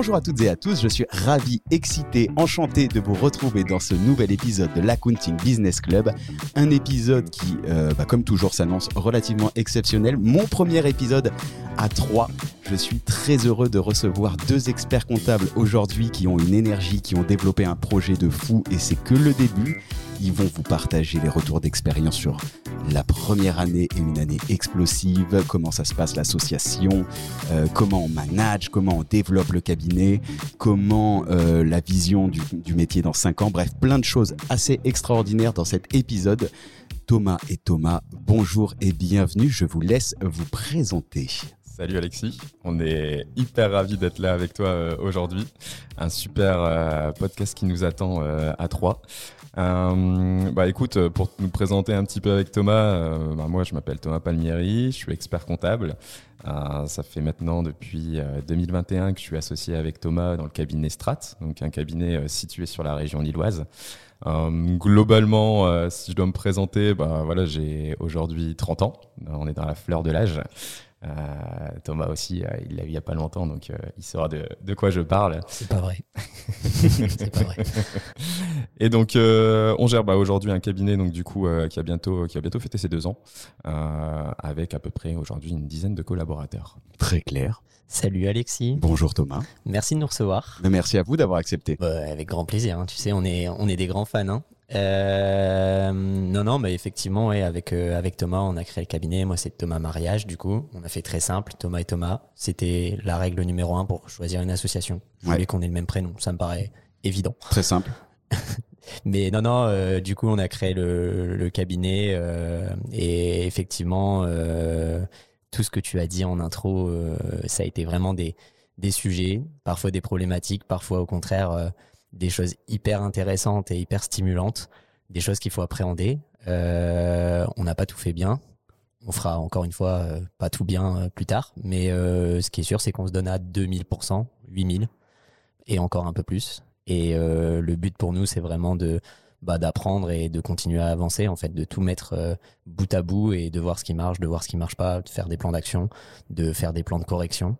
Bonjour à toutes et à tous, je suis ravi, excité, enchanté de vous retrouver dans ce nouvel épisode de l'Accounting Business Club. Un épisode qui, euh, bah, comme toujours, s'annonce relativement exceptionnel. Mon premier épisode à 3. Je suis très heureux de recevoir deux experts comptables aujourd'hui qui ont une énergie, qui ont développé un projet de fou et c'est que le début. Ils vont vous partager les retours d'expérience sur la première année et une année explosive, comment ça se passe l'association, euh, comment on manage, comment on développe le cabinet, comment euh, la vision du, métier dans 5 ans, bref, plein de choses assez extraordinaires dans cet épisode. Thomas et Thomas, bonjour et bienvenue, je vous laisse vous présenter. Salut Alexis, on est hyper ravis d'être là avec toi euh, aujourd'hui. Un super podcast qui nous attend à trois. Euh, bah écoute, pour nous présenter un petit peu avec Thomas, bah, moi je m'appelle Thomas Palmieri, je suis expert comptable. ça fait maintenant depuis 2021 que je suis associé avec Thomas dans le cabinet Strat, donc un cabinet situé sur la région lilloise. globalement, si je dois me présenter, bah voilà, j'ai aujourd'hui 30 ans. On est dans la fleur de l'âge. Euh, Thomas aussi, euh, il l'a vu il n'y a pas longtemps, donc euh, il saura de, de, quoi je parle. C'est pas vrai. c'est pas vrai. Et donc, on gère bah, aujourd'hui un cabinet donc du coup qui a bientôt qui a bientôt fêté ses deux ans, avec à peu près aujourd'hui une dizaine de collaborateurs. Très clair. Salut Alexis. Bonjour Thomas. Merci de nous recevoir. Merci à vous d'avoir accepté. Bah, avec grand plaisir. Hein. Tu sais, on est on est des grands fans. Hein. Euh, non, non, mais effectivement, ouais, avec, euh, avec Thomas, on a créé le cabinet. Moi, c'est Thomas Mariage, du coup. On a fait très simple, Thomas et Thomas. C'était la règle numéro un pour choisir une association. Je voulais qu'on ait le même prénom. Ça me paraît évident. Très simple. mais non, non, euh, du coup, on a créé le, le cabinet. Et effectivement, tout ce que tu as dit en intro, ça a été vraiment des, des sujets, parfois des problématiques, parfois au contraire des choses hyper intéressantes et hyper stimulantes, des choses qu'il faut appréhender. Euh, on n'a pas tout fait bien. On fera encore une fois euh, pas tout bien euh, plus tard. Mais ce qui est sûr, c'est qu'on se donne à 2000%, 8000 et encore un peu plus. Et le but pour nous, c'est vraiment de bah, d'apprendre et de continuer à avancer, en fait, de tout mettre bout à bout et de voir ce qui marche, de voir ce qui marche pas, de faire des plans d'action, de faire des plans de correction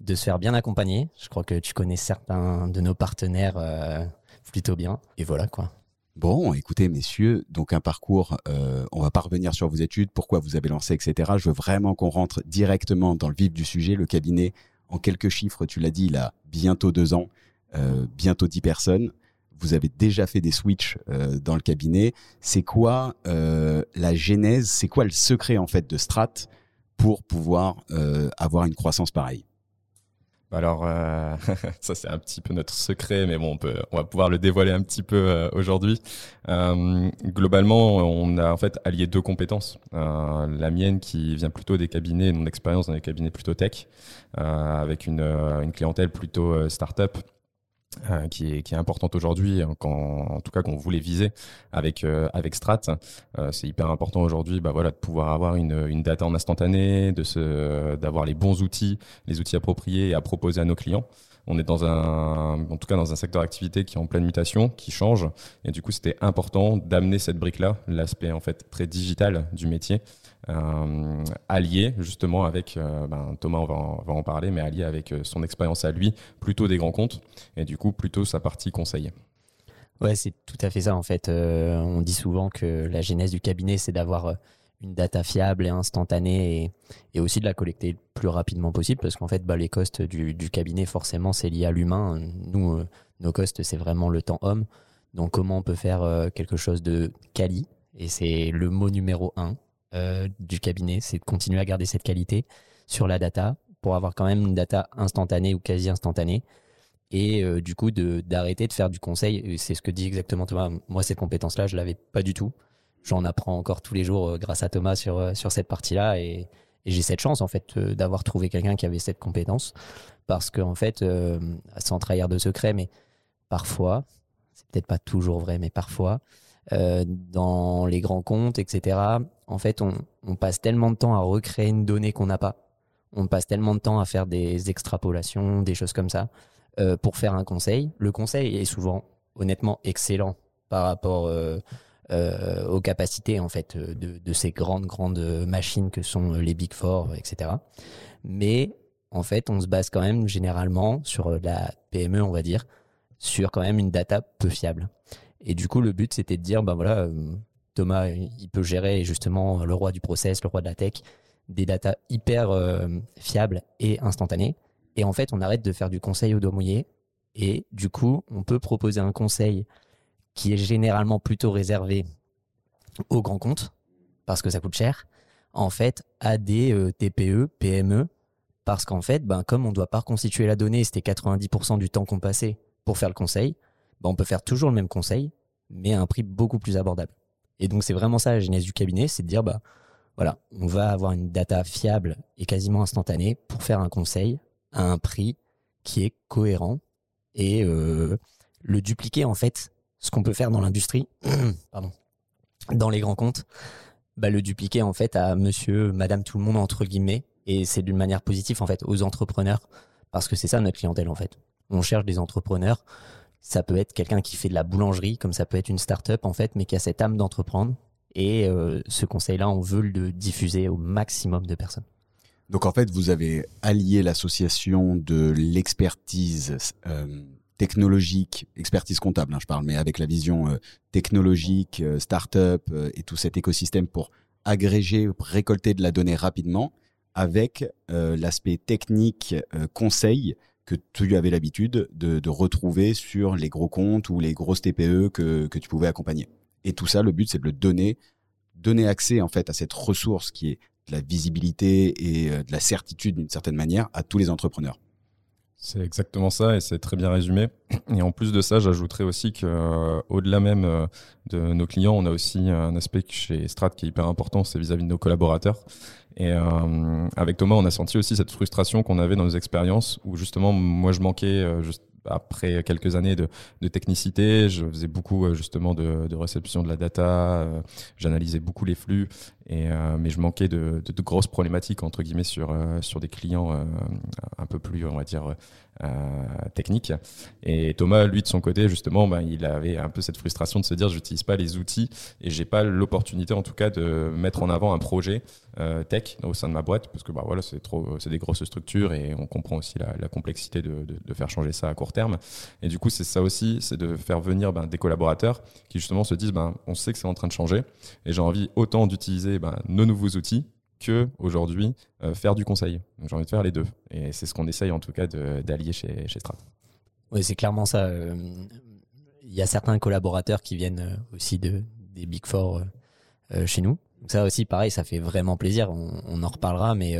de se faire bien accompagner. Je crois que tu connais certains de nos partenaires euh, plutôt bien. Et voilà quoi. Bon, écoutez, messieurs, donc un parcours, euh, on va pas revenir sur vos études, pourquoi vous avez lancé, etc. Je veux vraiment qu'on rentre directement dans le vif du sujet. Le cabinet, en quelques chiffres, tu l'as dit, il a bientôt deux ans, euh, bientôt dix personnes. Vous avez déjà fait des switches dans le cabinet. C'est quoi la genèse C'est quoi le secret en fait de Strat pour pouvoir avoir une croissance pareille? Alors, euh, ça c'est un petit peu notre secret, mais bon, on, peut, on va pouvoir le dévoiler un petit peu euh, aujourd'hui. Euh, globalement, on a en fait allié deux compétences. La mienne qui vient plutôt des cabinets, mon expérience dans les cabinets plutôt tech, avec une, une clientèle plutôt start-up euh, qui, est, qui est importante aujourd'hui, en tout cas qu'on voulait viser avec euh, avec Strat. Euh, c'est hyper important aujourd'hui, bah voilà, de pouvoir avoir une, une data en instantané, d'avoir les bons outils, les outils appropriés à proposer à nos clients. On est dans un, en tout cas dans un secteur d'activité qui est en pleine mutation, qui change, et du coup c'était important d'amener cette brique-là, l'aspect en fait très digital du métier, euh, allié justement avec, euh, ben, Thomas on va, en, en, parler, mais allié avec euh, son expérience à lui, plutôt des grands comptes, et du coup plutôt sa partie conseil. Ouais, c'est tout à fait ça en fait. On dit souvent que la genèse du cabinet, c'est d'avoir une data fiable et instantanée et, aussi de la collecter le plus rapidement possible parce qu'en fait, bah, les costes du, cabinet, forcément, c'est lié à l'humain. Nous, euh, nos costes, c'est vraiment le temps homme. Donc, comment on peut faire quelque chose de quali? Et c'est le mot numéro un euh, du cabinet, c'est de continuer à garder cette qualité sur la data pour avoir quand même une data instantanée ou quasi instantanée. Et euh, du coup, d'arrêter de, faire du conseil. C'est ce que dit exactement Thomas. Moi, cette compétence-là, je l'avais pas du tout. J'en apprends encore tous les jours euh, grâce à Thomas sur, euh, sur cette partie-là. Et, j'ai cette chance, en fait, euh, d'avoir trouvé quelqu'un qui avait cette compétence. Parce qu'en en fait, sans trahir de secret, mais parfois, c'est peut-être pas toujours vrai, mais parfois, dans les grands comptes, etc. En fait, on, passe tellement de temps à recréer une donnée qu'on n'a pas. On passe tellement de temps à faire des extrapolations, des choses comme ça, pour faire un conseil. Le conseil est souvent, honnêtement, excellent par rapport euh, euh aux capacités en fait de, de, ces grandes grandes machines que sont les Big Four, etc. Mais en fait, on se base quand même généralement sur euh, la PME, on va dire, sur quand même une data peu fiable. Et du coup, le but, c'était de dire, ben voilà, euh, Thomas, il peut gérer justement le roi du process, le roi de la tech, des datas hyper euh, fiables et instantanées. Et en fait, on arrête de faire du conseil au doigt mouillé. Et du coup, on peut proposer un conseil qui est généralement plutôt réservé aux grands comptes, parce que ça coûte cher, en fait, à des TPE, PME, parce qu'en fait, ben, comme on ne doit pas reconstituer la donnée, c'était 90% du temps qu'on passait pour faire le conseil, ben, on peut faire toujours le même conseil, mais à un prix beaucoup plus abordable. Et donc, c'est vraiment ça la genèse du cabinet, c'est de dire, bah, voilà, on va avoir une data fiable et quasiment instantanée pour faire un conseil à un prix qui est cohérent et euh, le dupliquer, en fait, ce qu'on peut faire dans l'industrie, dans les grands comptes, bah, le dupliquer, en fait, à monsieur, madame, tout le monde, entre guillemets, et c'est d'une manière positive en fait aux entrepreneurs parce que c'est ça notre clientèle en fait. On cherche des entrepreneurs. Ça peut être quelqu'un qui fait de la boulangerie, comme ça peut être une start-up en fait, mais qui a cette âme d'entreprendre. Et euh, ce conseil-là, on veut le diffuser au maximum de personnes. Donc en fait, vous avez allié l'association de l'expertise euh, technologique, expertise comptable, hein, je parle, mais avec la vision euh, technologique, start-up et tout cet écosystème pour agréger, récolter de la donnée rapidement avec euh, l'aspect technique euh, conseil que tu avais l'habitude de, retrouver sur les gros comptes ou les grosses TPE que, tu pouvais accompagner. Et tout ça, le but, c'est de le donner, donner accès en fait à cette ressource qui est de la visibilité et euh, de la certitude d'une certaine manière à tous les entrepreneurs. C'est exactement ça et c'est très bien résumé. Et en plus de ça, j'ajouterais aussi que au-delà même de nos clients, on a aussi un aspect chez Strat qui est hyper important, c'est vis-à-vis de nos collaborateurs. Et euh, avec Thomas, on a senti aussi cette frustration qu'on avait dans nos expériences où justement, moi, je manquais euh, après quelques années de, de, technicité, je faisais beaucoup euh, justement de, de réception de la data, euh, j'analysais beaucoup les flux, et, euh, mais je manquais de, de, grosses problématiques entre guillemets sur, sur des clients un peu plus, on va dire, technique. Et Thomas, lui, de son côté, justement, ben, il avait un peu cette frustration de se dire, j'utilise pas les outils et j'ai pas l'opportunité, en tout cas, de mettre en avant un projet euh, tech au sein de ma boîte, parce que bah voilà, c'est trop, c'est des grosses structures et on comprend aussi la, la complexité de, de, de, faire changer ça à court terme. Et du coup, c'est ça aussi, c'est de faire venir ben, des collaborateurs qui justement se disent, ben, on sait que c'est en train de changer et j'ai envie autant d'utiliser ben, nos nouveaux outils que aujourd'hui euh, faire du conseil. J'ai envie de faire les deux. Et c'est ce qu'on essaye en tout cas d'allier chez, chez Strat. Oui, c'est clairement ça. Euh, il y a certains collaborateurs qui viennent euh, aussi de, des Big Four chez nous. Ça aussi, pareil, ça fait vraiment plaisir. On, en reparlera, mais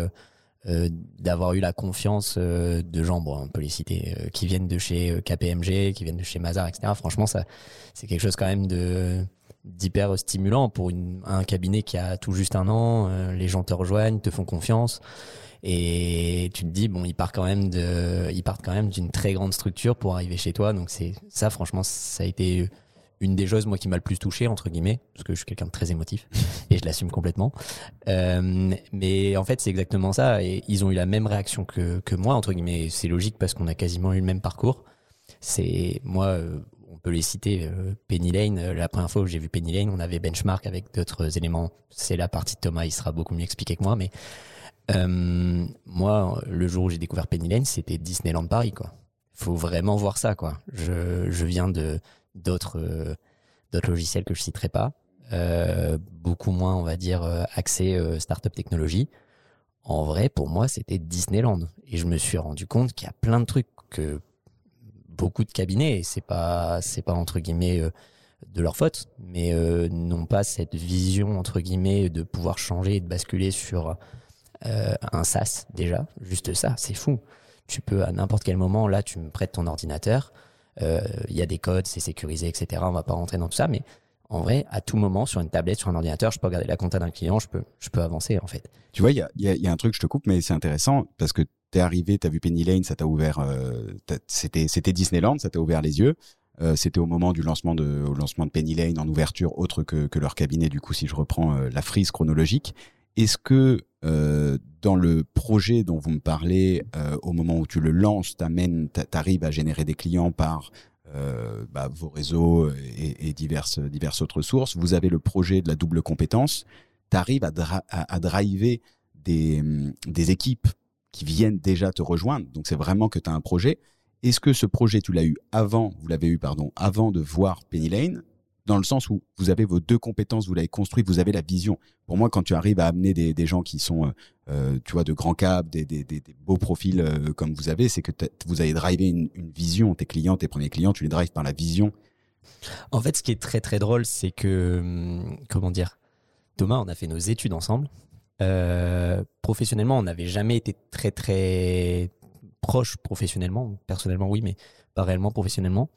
d'avoir eu la confiance de gens, on peut les citer, qui viennent de chez KPMG, qui viennent de chez Mazar, etc. Franchement, c'est quelque chose quand même de d'hyper stimulant pour un cabinet qui a tout juste un an. Euh, les gens te rejoignent, te font confiance. Et tu te dis, bon, ils partent quand même de, ils partent quand même d'une très grande structure pour arriver chez toi. Donc c'est ça, franchement, ça a été une des choses moi qui m'a le plus touché entre guillemets parce que je suis quelqu'un de très émotif et je l'assume complètement. Euh, mais en fait, c'est exactement ça. Et ils ont eu la même réaction que que moi entre guillemets. C'est logique parce qu'on a quasiment eu le même parcours. C'est moi, euh, les citer. Euh, Penny Lane, euh, la première fois où j'ai vu Penny Lane, on avait benchmark avec d'autres éléments. C'est la partie de Thomas, il sera beaucoup mieux expliqué que moi, mais euh, moi, le jour où j'ai découvert Penny Lane, c'était Disneyland Paris, quoi. Faut vraiment voir ça, quoi. Je, je viens de d'autres logiciels que je citerai pas, beaucoup moins, on va dire, accès startup technologie. En vrai, pour moi, c'était Disneyland, et je me suis rendu compte qu'il y a plein de trucs que beaucoup de cabinets, et c'est pas, c'est pas entre guillemets euh, de leur faute, mais euh, n'ont pas cette vision entre guillemets de pouvoir changer et de basculer sur euh, un SaaS déjà. Juste ça, c'est fou. Tu peux à n'importe quel moment, là, tu me prêtes ton ordinateur, il y a des codes, c'est sécurisé, etc. On va pas rentrer dans tout ça, mais en vrai, à tout moment, sur une tablette, sur un ordinateur, je peux regarder la compta d'un client, je peux, je peux avancer en fait. Tu vois, il y a, y, a, un truc, je te coupe, mais c'est intéressant parce que t'es arrivé, t'as vu Penny Lane, ça t'a ouvert, euh, c'était Disneyland, ça t'a ouvert les yeux. Euh, c'était au moment du lancement de au lancement de Penny Lane en ouverture autre que, leur cabinet du coup si je reprends euh, la frise chronologique. Est-ce que dans le projet dont vous me parlez, au moment où tu le lances, t'amènes, t'arrives à générer des clients par bah, vos réseaux et, diverses autres sources. Vous avez le projet de la double compétence. T'arrives à, à, driver des équipes qui viennent déjà te rejoindre. Donc c'est vraiment que tu as un projet. Est-ce que ce projet, tu l'as eu avant, vous l'avez eu, pardon, avant de voir Penny Lane? Dans le sens où vous avez vos deux compétences, vous l'avez construit, vous avez la vision. Pour moi, quand tu arrives à amener des, gens qui sont, euh, euh, tu vois, de grands câbles, des, beaux profils euh, comme vous avez, c'est que vous avez drivé une, vision. Tes clients, tes premiers clients, tu les drives par la vision. En fait, ce qui est très très drôle, c'est que, hum, comment dire, Thomas, on a fait nos études ensemble. Professionnellement, on n'avait jamais été très très proches professionnellement. Personnellement, oui, mais pas réellement professionnellement.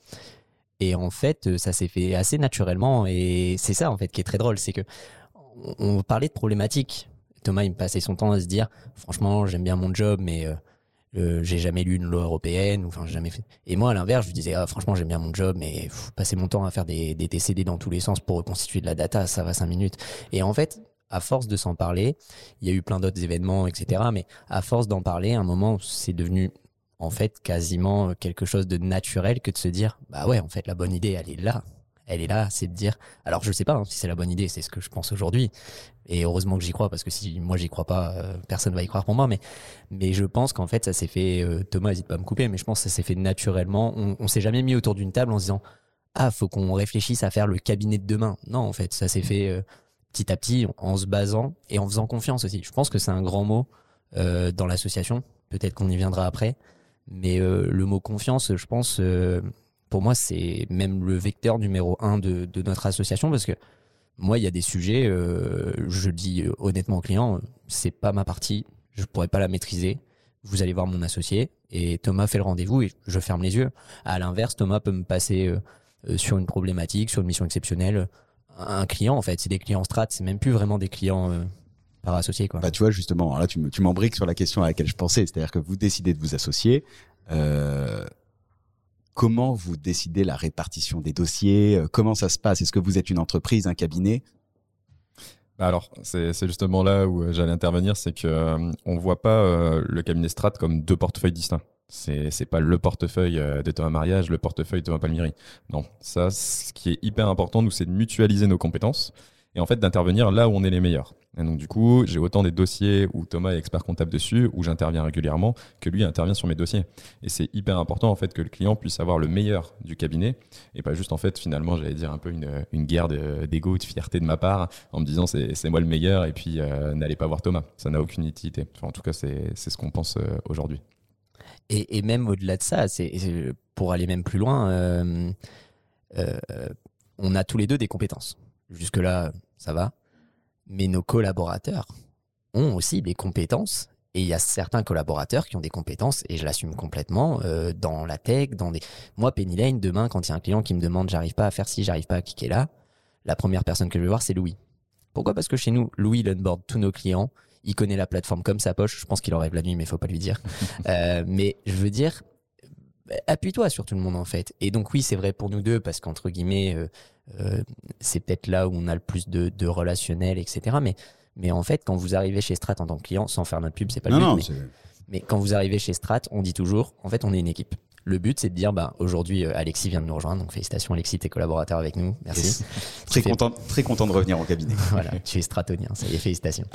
Et en fait, euh, ça s'est fait assez naturellement. Et c'est ça, en fait, qui est très drôle. C'est que on parlait de problématiques. Thomas, il me passait son temps à se dire, franchement, j'aime bien mon job, mais euh, euh, j'ai jamais lu une loi européenne. Jamais. Et moi, à l'inverse, je disais, ah, franchement, j'aime bien mon job, mais passer mon temps à faire des, des TCD dans tous les sens pour reconstituer de la data, ça va cinq minutes. Et en fait, à force de s'en parler, il y a eu plein d'autres événements, etc. Mais à force d'en parler, à un moment, c'est devenu en fait quasiment quelque chose de naturel que de se dire bah ouais en fait la bonne idée elle est là. Elle est là c'est de dire alors je sais pas hein, si c'est la bonne idée c'est ce que je pense aujourd'hui et heureusement que j'y crois parce que si moi j'y crois pas euh, personne va y croire pour moi mais mais je pense qu'en fait ça s'est fait euh, Thomas hésite pas à me couper mais je pense que ça s'est fait naturellement. On, on s'est jamais mis autour d'une table en se disant ah faut qu'on réfléchisse à faire le cabinet de demain non en fait ça s'est fait euh, petit à petit en se basant et en faisant confiance aussi je pense que c'est un grand mot dans l'association peut-être qu'on y viendra après mais euh, le mot confiance, je pense, euh, pour moi, c'est même le vecteur numéro un de, de, notre association parce que moi, il y a des sujets, euh, je dis honnêtement aux clients, c'est pas ma partie, je pourrais pas la maîtriser. Vous allez voir mon associé et Thomas fait le rendez-vous et je ferme les yeux. À l'inverse, Thomas peut me passer sur une problématique, sur une mission exceptionnelle. Un client, en fait, c'est des clients strat, c'est même plus vraiment des clients par associé quoi. Bah tu vois justement, là tu m'embriques sur la question à laquelle je pensais, c'est-à-dire que vous décidez de vous associer. Euh, comment vous décidez la répartition des dossiers euh, Comment ça se passe? Est-ce que vous êtes une entreprise, un cabinet? Bah alors, c'est justement là où euh, j'allais intervenir, c'est que on voit pas le cabinet Strat comme deux portefeuilles distincts. C'est c'est pas le portefeuille de Thomas Mariage, le portefeuille de Thomas Palmieri. Non, ça, ce qui est hyper important, nous, c'est de mutualiser nos compétences et en fait d'intervenir là où on est les meilleurs. Et donc du coup, j'ai autant des dossiers où Thomas est expert comptable dessus, où j'interviens régulièrement, que lui intervient sur mes dossiers. Et c'est hyper important en fait que le client puisse avoir le meilleur du cabinet et pas juste en fait finalement j'allais dire un peu une, une guerre d'ego, de, de, fierté de ma part en me disant c'est moi le meilleur et puis euh, n'allez pas voir Thomas. Ça n'a aucune utilité. En tout cas, c'est ce qu'on pense euh, aujourd'hui. Et, même au-delà de ça, pour aller même plus loin, euh, on a tous les deux des compétences. Jusque-là, ça va. Mais nos collaborateurs ont aussi des compétences. Et il y a certains collaborateurs qui ont des compétences, et je l'assume complètement, euh, dans la tech, dans des... Moi, Penny Lane, demain, quand il y a un client qui me demande j'arrive pas à faire ci, j'arrive pas à cliquer là, la première personne que je vais voir, c'est Louis. Pourquoi? Parce que chez nous, Louis, il onboard tous nos clients, il connaît la plateforme comme sa poche. Je pense qu'il en rêve la nuit, mais il faut pas lui dire. euh, mais je veux dire, appuie-toi sur tout le monde en fait. Et donc oui, c'est vrai pour nous deux parce qu'entre guillemets, euh, euh, c'est peut-être là où on a le plus de, de, relationnel, etc. Mais, mais en fait, quand vous arrivez chez Strat en tant que client, sans faire notre pub, c'est pas le but. mais, mais, quand vous arrivez chez Strat, on dit toujours, en fait, on est une équipe. Le but, c'est de dire, bah, aujourd'hui, euh, Alexis vient de nous rejoindre. Donc, félicitations, Alexis, tes collaborateurs avec nous. Merci. très, content, très content de revenir au cabinet. voilà, tu es stratonien. Ça y est, félicitations.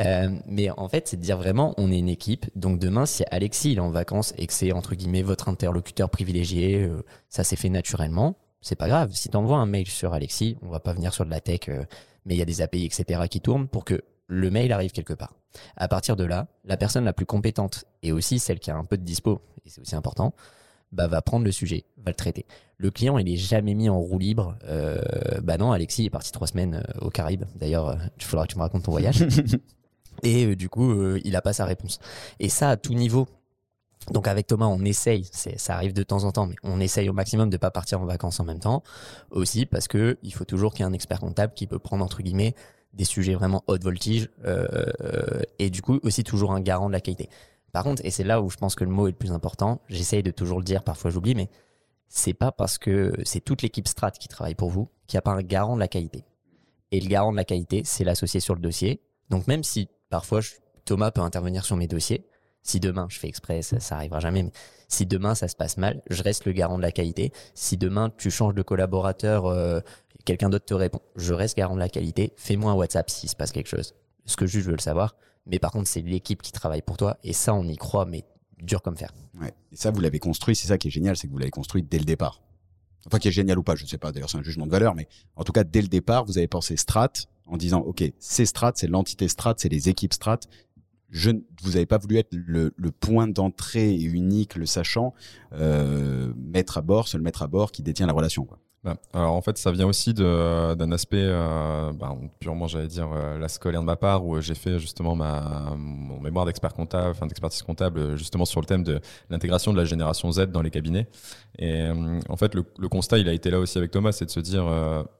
Euh, mais en fait, c'est de dire vraiment, on est une équipe. Donc, demain, si Alexis il est en vacances et que c'est, entre guillemets, votre interlocuteur privilégié, euh, ça s'est fait naturellement, c'est pas grave. Si tu envoies un mail sur Alexis, on va pas venir sur de la tech, mais il y a des API, etc., qui tournent pour que le mail arrive quelque part. À partir de là, la personne la plus compétente et aussi celle qui a un peu de dispo, et c'est aussi important, bah, va prendre le sujet, va le traiter. Le client, il est jamais mis en roue libre. Euh, bah non, Alexis est parti trois semaines euh, aux Caraïbes. D'ailleurs, il euh, faudra que tu me racontes ton voyage. et du coup, il a pas sa réponse. Et ça, à tout niveau. Donc avec Thomas, on essaye, ça arrive de temps en temps, mais on essaye au maximum de pas partir en vacances en même temps. Aussi parce que il faut toujours qu'il y ait un expert comptable qui peut prendre entre guillemets des sujets vraiment haute voltige euh, et du coup aussi toujours un garant de la qualité. Par contre, et c'est là où je pense que le mot est le plus important, j'essaye de toujours le dire, parfois j'oublie, mais c'est pas parce que c'est toute l'équipe Strat qui travaille pour vous qu'il n'y a pas un garant de la qualité. Et le garant de la qualité, c'est l'associé sur le dossier. Donc même si parfois Thomas peut intervenir sur mes dossiers, si demain, je fais exprès, ça, ça arrivera jamais, mais si demain ça se passe mal, je reste le garant de la qualité. Si demain tu changes de collaborateur, euh, quelqu'un d'autre te répond, je reste garant de la qualité. Fais-moi un WhatsApp s'il se passe quelque chose. Ce que juste je veux le savoir, Mais par contre, c'est l'équipe qui travaille pour toi. Et ça, on y croit, mais dur comme fer. Ouais. Et ça, vous l'avez construit. C'est ça qui est génial, c'est que vous l'avez construit dès le départ. Enfin, qui est génial ou pas, je ne sais pas. D'ailleurs, c'est un jugement de valeur, mais en tout cas, dès le départ, vous avez pensé strat en disant, OK, c'est strat, c'est l'entité strat, c'est les équipes strat. Je, vous n'avez pas voulu être le, point d'entrée unique, le sachant, euh, mettre à bord, seul mettre à bord qui détient la relation. Bah, alors en fait, ça vient aussi d'un aspect euh, bah, purement, j'allais dire, euh, la scolaire de ma part, où j'ai fait justement ma mon mémoire d'expert comptable, enfin d'expertise comptable, justement sur le thème de l'intégration de la génération Z dans les cabinets. Et euh, en fait, le, le, constat, il a été là aussi avec Thomas, c'est de se dire,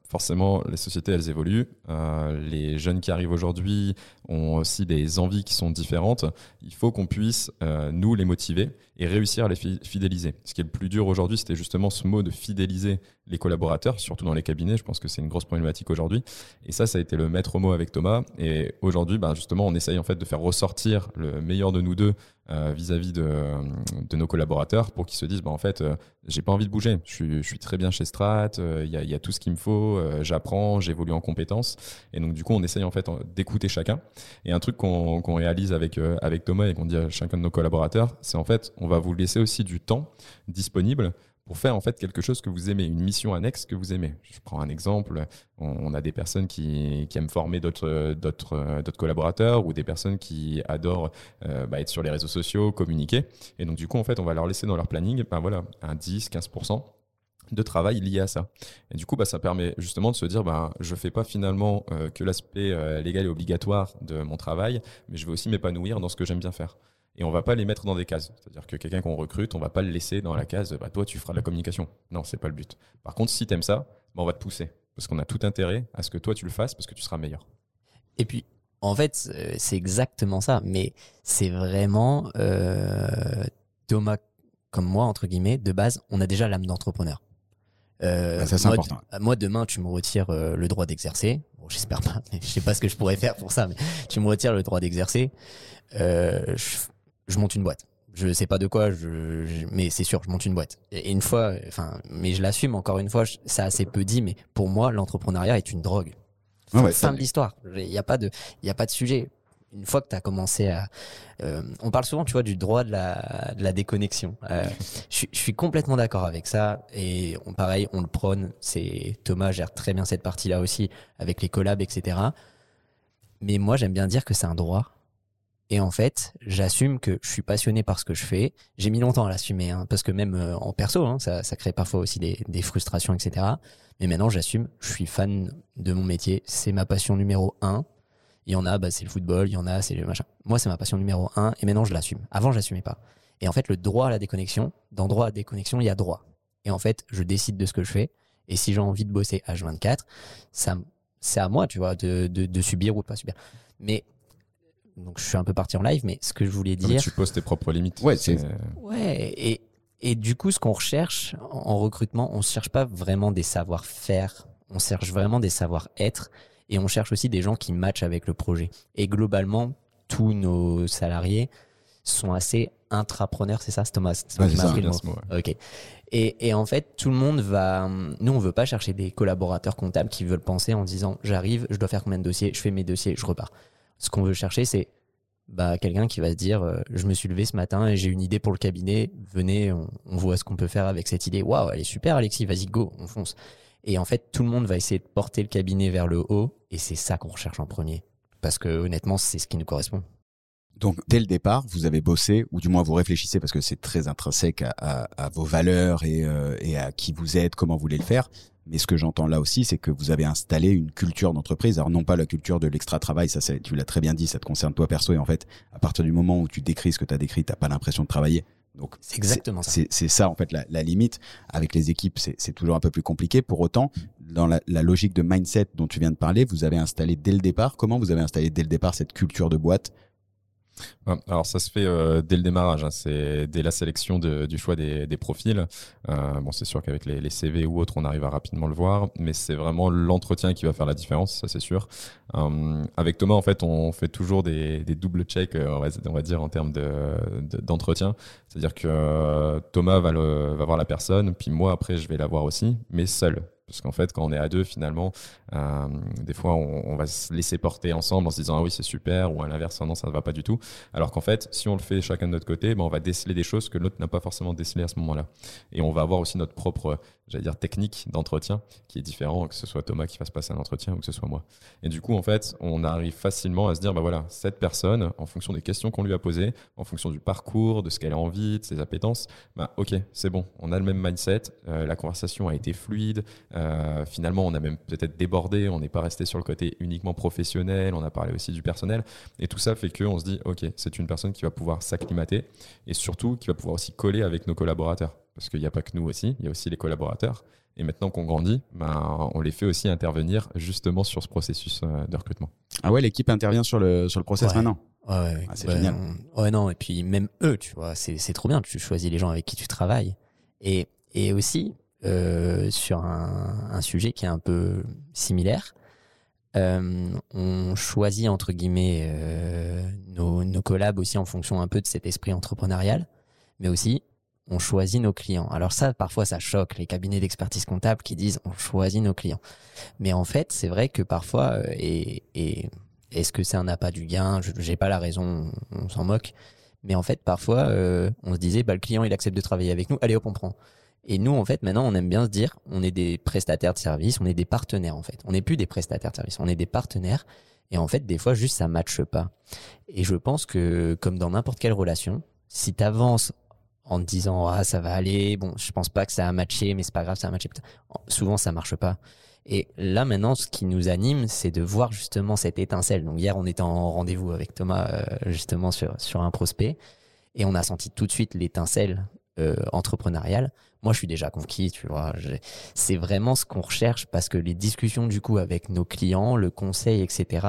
forcément, les sociétés, elles évoluent. Euh, les jeunes qui arrivent aujourd'hui ont aussi des envies qui sont différentes. Il faut qu'on puisse, euh, nous, les motiver et réussir à les fidéliser. Ce qui est le plus dur aujourd'hui, c'était justement ce mot de fidéliser les collaborateurs, surtout dans les cabinets. Je pense que c'est une grosse problématique aujourd'hui. Et ça, ça a été le maître mot avec Thomas. Et aujourd'hui, ben, justement, on essaye en fait de faire ressortir le meilleur de nous deux euh, vis-à-vis de, de, nos collaborateurs pour qu'ils se disent bah, en fait, euh, j'ai pas envie de bouger. Je suis, je suis très bien chez Strat, il euh, y, a, y, a, tout ce qu'il me faut, j'apprends, j'évolue en compétences. Et donc, du coup, on essaye en fait d'écouter chacun. Et un truc qu'on qu'on réalise avec, avec Thomas et qu'on dit à chacun de nos collaborateurs, c'est en fait, on va vous laisser aussi du temps disponible pour faire en fait quelque chose que vous aimez, une mission annexe que vous aimez. Je prends un exemple, on, a des personnes qui, qui aiment former d'autres d'autres d'autres collaborateurs ou des personnes qui adorent euh, bah, être sur les réseaux sociaux, communiquer. Et donc du coup en fait on va leur laisser dans leur planning, ben voilà, un 10, 15% de travail lié à ça. Et du coup, bah, ça permet justement de se dire, bah, je fais pas finalement euh, que l'aspect euh, légal et obligatoire de mon travail, mais je vais aussi m'épanouir dans ce que j'aime bien faire et on va pas les mettre dans des cases. C'est-à-dire que quelqu'un qu'on recrute, on va pas le laisser dans la case, bah, toi, tu feras de la communication. Non, c'est pas le but. Par contre, si tu aimes ça, bah, on va te pousser. Parce qu'on a tout intérêt à ce que toi, tu le fasses parce que tu seras meilleur. Et puis, en fait, c'est exactement ça. Mais c'est vraiment euh, Thomas, comme moi, entre guillemets, de base, on a déjà l'âme d'entrepreneur. Euh, ça, c'est important. Moi, demain, tu me retires euh, le droit d'exercer. Bon, j'espère pas, mais je sais pas ce que je pourrais faire pour ça, mais tu me retires le droit d'exercer. Euh, je monte une boîte. Je sais pas de quoi, je, mais c'est sûr, je monte une boîte. Et une fois, enfin, mais je l'assume encore une fois, ça assez peu dit, mais pour moi, l'entrepreneuriat est une drogue. Ouais, fin de l'histoire. Il n'y a pas de, il y a pas de sujet. Une fois que tu as commencé à, euh, on parle souvent, tu vois, du droit de la, de la déconnexion. Euh, je, je, suis complètement d'accord avec ça. Et on, pareil, on le prône. C'est Thomas gère très bien cette partie-là aussi avec les collabs, etc. Mais moi, j'aime bien dire que c'est un droit et en fait, j'assume que je suis passionné par ce que je fais. J'ai mis longtemps à l'assumer, hein, parce que même euh, en perso, hein, ça, ça, crée parfois aussi des, des frustrations, etc. Mais maintenant, j'assume, je suis fan de mon métier. C'est ma passion numéro un. Il y en a, bah, c'est le football, il y en a, c'est le machin. Moi, c'est ma passion numéro un, et maintenant, je l'assume. Avant, j'assumais pas. Et en fait, le droit à la déconnexion, dans droit à déconnexion, il y a droit. Et en fait, je décide de ce que je fais. Et si j'ai envie de bosser H24, ça, c'est à moi, tu vois, de, de, de subir ou de pas subir. Mais donc je suis un peu parti en live, mais ce que je voulais dire. tu poses tes propres limites. Ouais, c'est. Ouais, et, et du coup, ce qu'on recherche en recrutement, on ne cherche pas vraiment des savoir-faire, on cherche vraiment des savoir-être, et on cherche aussi des gens qui matchent avec le projet. Et globalement, tous nos salariés sont assez intrapreneurs, c'est ça, Thomas? Ouais, ça, Ok. Et, et, en fait, tout le monde va. Nous, on veut pas chercher des collaborateurs comptables qui veulent penser en disant j'arrive, je dois faire combien de dossiers, je fais mes dossiers, je repars. Ce qu'on veut chercher, c'est bah, quelqu'un qui va se dire euh, je me suis levé ce matin et j'ai une idée pour le cabinet, venez, on, voit ce qu'on peut faire avec cette idée. Waouh, elle est super, Alexis, vas-y, go, on fonce. Et en fait, tout le monde va essayer de porter le cabinet vers le haut et c'est ça qu'on recherche en premier. Parce que honnêtement, c'est ce qui nous correspond. Donc, dès le départ, vous avez bossé, ou du moins vous réfléchissez, parce que c'est très intrinsèque à, vos valeurs et, euh, et à qui vous êtes, comment vous voulez le faire. Mais ce que j'entends là aussi, c'est que vous avez installé une culture d'entreprise. Alors non pas la culture de l'extra-travail, ça tu l'as très bien dit, ça te concerne toi perso. Et en fait, à partir du moment où tu décris ce que tu as décrit, t'as pas l'impression de travailler. Donc c'est exactement ça. C'est ça en fait la, la limite. Avec les équipes, c'est toujours un peu plus compliqué. Pour autant, dans la, la, logique de mindset dont tu viens de parler, vous avez installé dès le départ. Comment vous avez installé dès le départ cette culture de boîte alors ça se fait euh, dès le démarrage, hein. c'est dès la sélection du choix des, profils. Euh, bon, c'est sûr qu'avec les, CV ou autres, on arrive à rapidement le voir, mais c'est vraiment l'entretien qui va faire la différence, ça c'est sûr. Euh, avec Thomas, en fait, on fait toujours des, des doubles checks, on va, dire en termes d'entretien. De, C'est-à-dire que Thomas va, va voir la personne, puis moi après je vais la voir aussi, mais seul. Parce qu'en fait, quand on est à deux, finalement, Euh, des fois, on, va se laisser porter ensemble en se disant ah oui c'est super ou à l'inverse non ça ne va pas du tout. Alors qu'en fait, si on le fait chacun de notre côté, ben, on va déceler des choses que l'autre n'a pas forcément décelées à ce moment-là. Et on va avoir aussi notre propre, j'allais dire technique d'entretien qui est différent que ce soit Thomas qui fasse passer un entretien ou que ce soit moi. Et du coup, en fait, on arrive facilement à se dire bah voilà cette personne, en fonction des questions qu'on lui a posées, en fonction du parcours, de ce qu'elle a envie, de ses appétences, bah ok c'est bon, on a le même mindset, euh, la conversation a été fluide, euh, finalement on a même peut-être débordé, on n'est pas resté sur le côté uniquement professionnel, on a parlé aussi du personnel, et tout ça fait qu'on se dit, ok, c'est une personne qui va pouvoir s'acclimater, et surtout qui va pouvoir aussi coller avec nos collaborateurs, parce qu'il n'y a pas que nous aussi, il y a aussi les collaborateurs, et maintenant qu'on grandit, ben, on les fait aussi intervenir justement sur ce processus euh, de recrutement. Ah ouais, l'équipe intervient sur le, sur le process maintenant Ouais, ouais, Ah, c'est ouais, génial. on- ouais, non, et puis même eux, tu vois, c'est c'est trop bien. Tu choisis les gens avec qui tu travailles. Et, et aussi, euh, sur un, sujet qui est un peu similaire, euh, on choisit, entre guillemets, euh, nos, nos collabs aussi en fonction un peu de cet esprit entrepreneurial, mais aussi, on choisit nos clients. Alors ça, parfois, ça choque les cabinets d'expertise comptable qui disent on choisit nos clients. Mais en fait, c'est vrai que parfois, et, est-ce que c'est un appât du gain? Je n'ai pas la raison, on, s'en moque. Mais en fait, parfois, on se disait, bah, le client, il accepte de travailler avec nous, allez hop, on prend. Et nous, en fait, maintenant, on aime bien se dire, on est des prestataires de services, on est des partenaires, en fait. On n'est plus des prestataires de services, on est des partenaires. Et en fait, des fois, juste, ça matche pas. Et je pense que, comme dans n'importe quelle relation, si tu avances en te disant, ah, ça va aller, bon, je pense pas que ça a matché, mais c'est pas grave, ça a matché. Souvent, ça marche pas. Et là, maintenant, ce qui nous anime, c'est de voir justement cette étincelle. Donc, hier, on était en rendez-vous avec Thomas, euh, justement, sur, sur un prospect. Et on a senti tout de suite l'étincelle euh, entrepreneuriale. Moi, je suis déjà conquis, tu vois. C'est vraiment ce qu'on recherche parce que les discussions, du coup, avec nos clients, le conseil, etc.,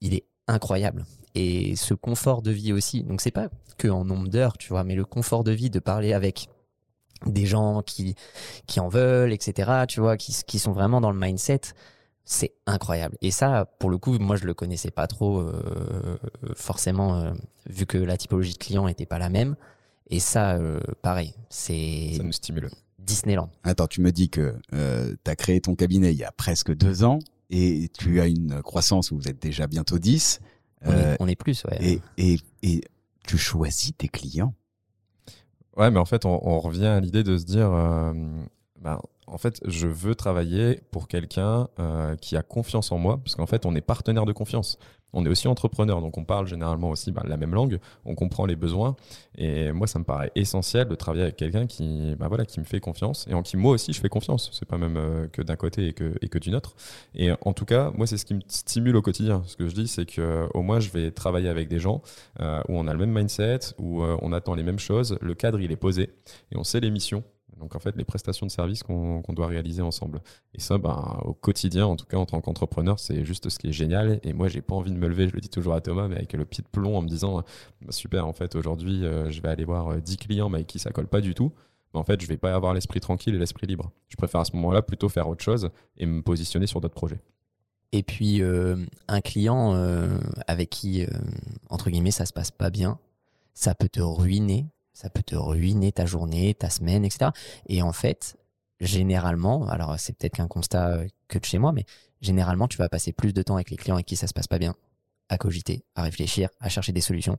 il est incroyable. Et ce confort de vie aussi. Donc, c'est pas que en nombre d'heures, tu vois, mais le confort de vie de parler avec des gens qui, qui en veulent, etc., tu vois, qui, qui sont vraiment dans le mindset, c'est incroyable. Et ça, pour le coup, moi, je le connaissais pas trop, euh, forcément, euh, vu que la typologie de client était pas la même. Et ça, euh, pareil, c'est Ça nous stimule. Disneyland. Attends, tu me dis que tu as créé ton cabinet il y a presque deux ans et tu as une croissance où vous êtes déjà bientôt 10. On, euh, est, on est plus, ouais. et, et, et tu choisis tes clients. Ouais, mais en fait, on, on revient à l'idée de se dire, euh, ben, en fait, je veux travailler pour quelqu'un euh, qui a confiance en moi, parce qu'en fait, on est partenaire de confiance. On est aussi entrepreneur, donc on parle généralement aussi ben, la même langue, on comprend les besoins. Et moi, ça me paraît essentiel de travailler avec quelqu'un qui, ben, voilà, qui me fait confiance et en qui moi aussi je fais confiance. C'est pas même euh, que d'un côté et que, et que d'une autre. Et en tout cas, moi, c'est ce qui me stimule au quotidien. Ce que je dis, c'est que au moins, je vais travailler avec des gens euh, où on a le même mindset, où euh, on attend les mêmes choses, le cadre il est posé et on sait les missions. Donc en fait, les prestations de services qu'on doit réaliser ensemble. Et ça, ben, au quotidien, en tout cas en tant qu'entrepreneur, c'est juste ce qui est génial. Et moi, j'ai pas envie de me lever, je le dis toujours à Thomas, mais avec le pied de plomb en me disant, bah, super, en fait, aujourd'hui, euh, je vais aller voir euh, 10 clients mais avec qui ça colle pas du tout. Mais en fait, je vais pas avoir l'esprit tranquille et l'esprit libre. Je préfère à ce moment-là plutôt faire autre chose et me positionner sur d'autres projets. Et puis, euh, un client euh, avec qui, euh, entre guillemets, ça se passe pas bien, ça peut te ruiner. Ça peut te ruiner ta journée, ta semaine, etc. Et en fait, généralement, alors c'est peut-être qu'un constat euh, que de chez moi, mais généralement, tu vas passer plus de temps avec les clients avec qui ça se passe pas bien, à cogiter, à réfléchir, à chercher des solutions,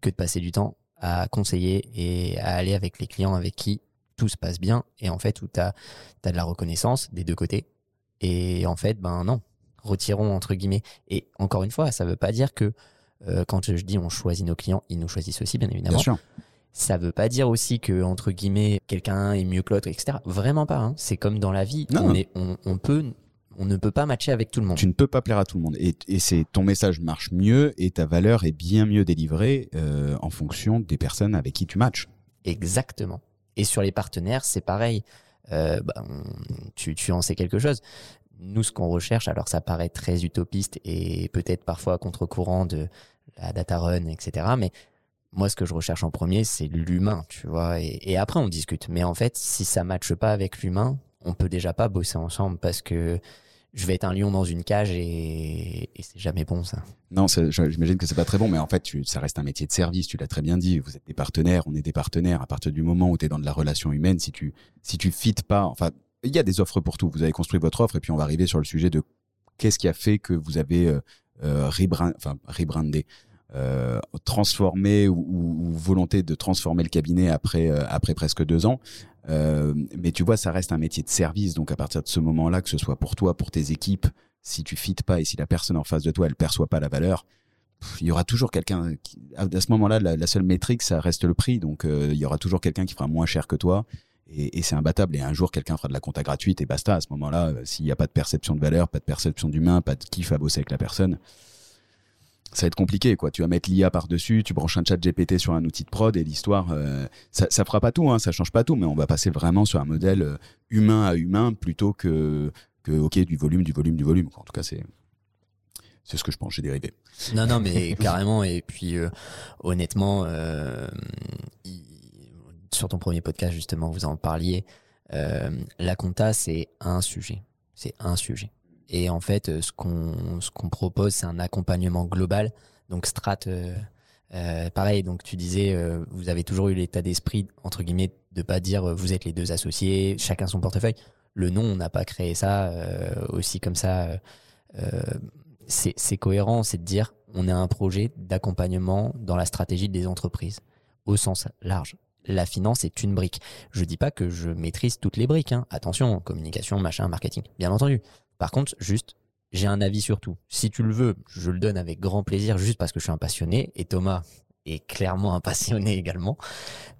que de passer du temps à conseiller et à aller avec les clients avec qui tout se passe bien et en fait où tu as, de la reconnaissance des deux côtés. Et en fait, ben non, retirons entre guillemets. Et encore une fois, ça veut pas dire que euh, quand je dis on choisit nos clients, ils nous choisissent aussi, bien évidemment. Bien sûr. Ça veut pas dire aussi que entre guillemets quelqu'un est mieux que l'autre, etc. Vraiment pas. hein. C'est comme dans la vie. Non. On, est, on, on peut, on ne peut pas matcher avec tout le monde. Tu ne peux pas plaire à tout le monde. Et, et c'est ton message marche mieux et ta valeur est bien mieux délivrée euh, en fonction des personnes avec qui tu matches. Exactement. Et sur les partenaires, c'est pareil. Euh, bah, on- tu, tu en sais quelque chose. Nous, ce qu'on recherche, alors ça paraît très utopiste et peut-être parfois à contre-courant de la data run, etc. Mais moi, ce que je recherche en premier, c'est l'humain, tu vois. Et, après, on discute. Mais en fait, si ça matche pas avec l'humain, on peut déjà pas bosser ensemble parce que je vais être un lion dans une cage et, c'est jamais bon, ça. Non, j'imagine que c'est pas très bon, mais en fait, ça reste un métier de service. Tu l'as très bien dit. Vous êtes des partenaires, on est des partenaires. À partir du moment où tu es dans de la relation humaine, si tu si tu fites pas, enfin, il y a des offres pour tout. Vous avez construit votre offre et puis on va arriver sur le sujet de qu'est-ce qui a fait que vous avez euh, euh, rebrandé, euh, transformé ou, ou, volonté de transformer le cabinet après, euh, après presque deux ans. Euh, mais tu vois, ça reste un métier de service. Donc à partir de ce moment-là, que ce soit pour toi, pour tes équipes, si tu fites pas et si la personne en face de toi, elle perçoit pas la valeur, il y aura toujours quelqu'un. À ce moment-là, la, seule métrique, ça reste le prix. Donc il y aura toujours quelqu'un qui fera moins cher que toi et, et c'est imbattable. Et un jour, quelqu'un fera de la compta gratuite et basta. À ce moment-là, euh, s'il n'y a pas de perception de valeur, pas de perception d'humain, pas de kiff à bosser avec la personne, ça va être compliqué. Quoi. Tu vas mettre l'IA par-dessus, tu branches un chat GPT sur un outil de prod et l'histoire, euh, ça, ça fera pas tout, hein, ça change pas tout, mais on va passer vraiment sur un modèle euh, humain à humain plutôt que, que ok, du volume, du volume, du volume. En tout cas, c'est ce que je pense, j'ai dérivé. Non, non, mais carrément. Et puis, euh, honnêtement, sur ton premier podcast, justement, vous en parliez. La compta, c'est un sujet. C'est un sujet. Et en fait, ce qu'on ce qu'on propose, c'est un accompagnement global. Donc, Strat, euh, euh, pareil. Donc, tu disais, euh, vous avez toujours eu l'état d'esprit entre guillemets de pas dire euh, vous êtes les deux associés, chacun son portefeuille. Le nom, on n'a pas créé ça euh, aussi comme ça. c'est cohérent, c'est de dire on a un projet d'accompagnement dans la stratégie des entreprises au sens large la finance est une brique. Je dis pas que je maîtrise toutes les briques. Hein. Attention, communication, machin, marketing, bien entendu. Par contre, juste, j'ai un avis sur tout. Si tu le veux, je le donne avec grand plaisir, juste parce que je suis un passionné. Et Thomas est clairement un passionné également.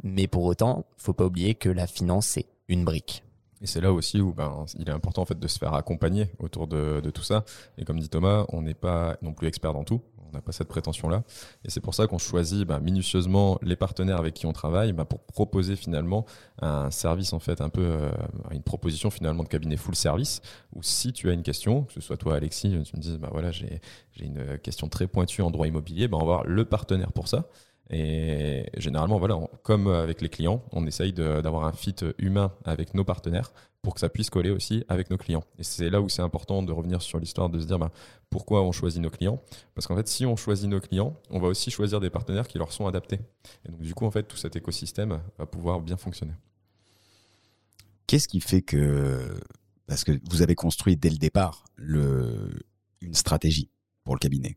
Mais pour autant, faut pas oublier que la finance c'est une brique. Et c'est là aussi où ben, il est important en fait de se faire accompagner autour de, de tout ça. Et comme dit Thomas, on n'est pas non plus expert dans tout pas cette prétention-là. Et c'est pour ça qu'on choisit bah, minutieusement les partenaires avec qui on travaille bah, pour proposer finalement un service, en fait, un peu, euh, une proposition finalement de cabinet full service, où si tu as une question, que ce soit toi Alexis, tu me dis, bah voilà, j'ai une question très pointue en droit immobilier, bah, on va voir le partenaire pour ça. Et généralement, voilà, comme avec les clients, on essaye d'avoir un fit humain avec nos partenaires pour que ça puisse coller aussi avec nos clients. Et c'est là où c'est important de revenir sur l'histoire de se dire bah, pourquoi on choisit nos clients? Parce qu'en fait, si on choisit nos clients, on va aussi choisir des partenaires qui leur sont adaptés. Et donc, du coup, en fait, tout cet écosystème va pouvoir bien fonctionner. Qu'est-ce qui fait que, parce que vous avez construit dès le départ le, une stratégie pour le cabinet,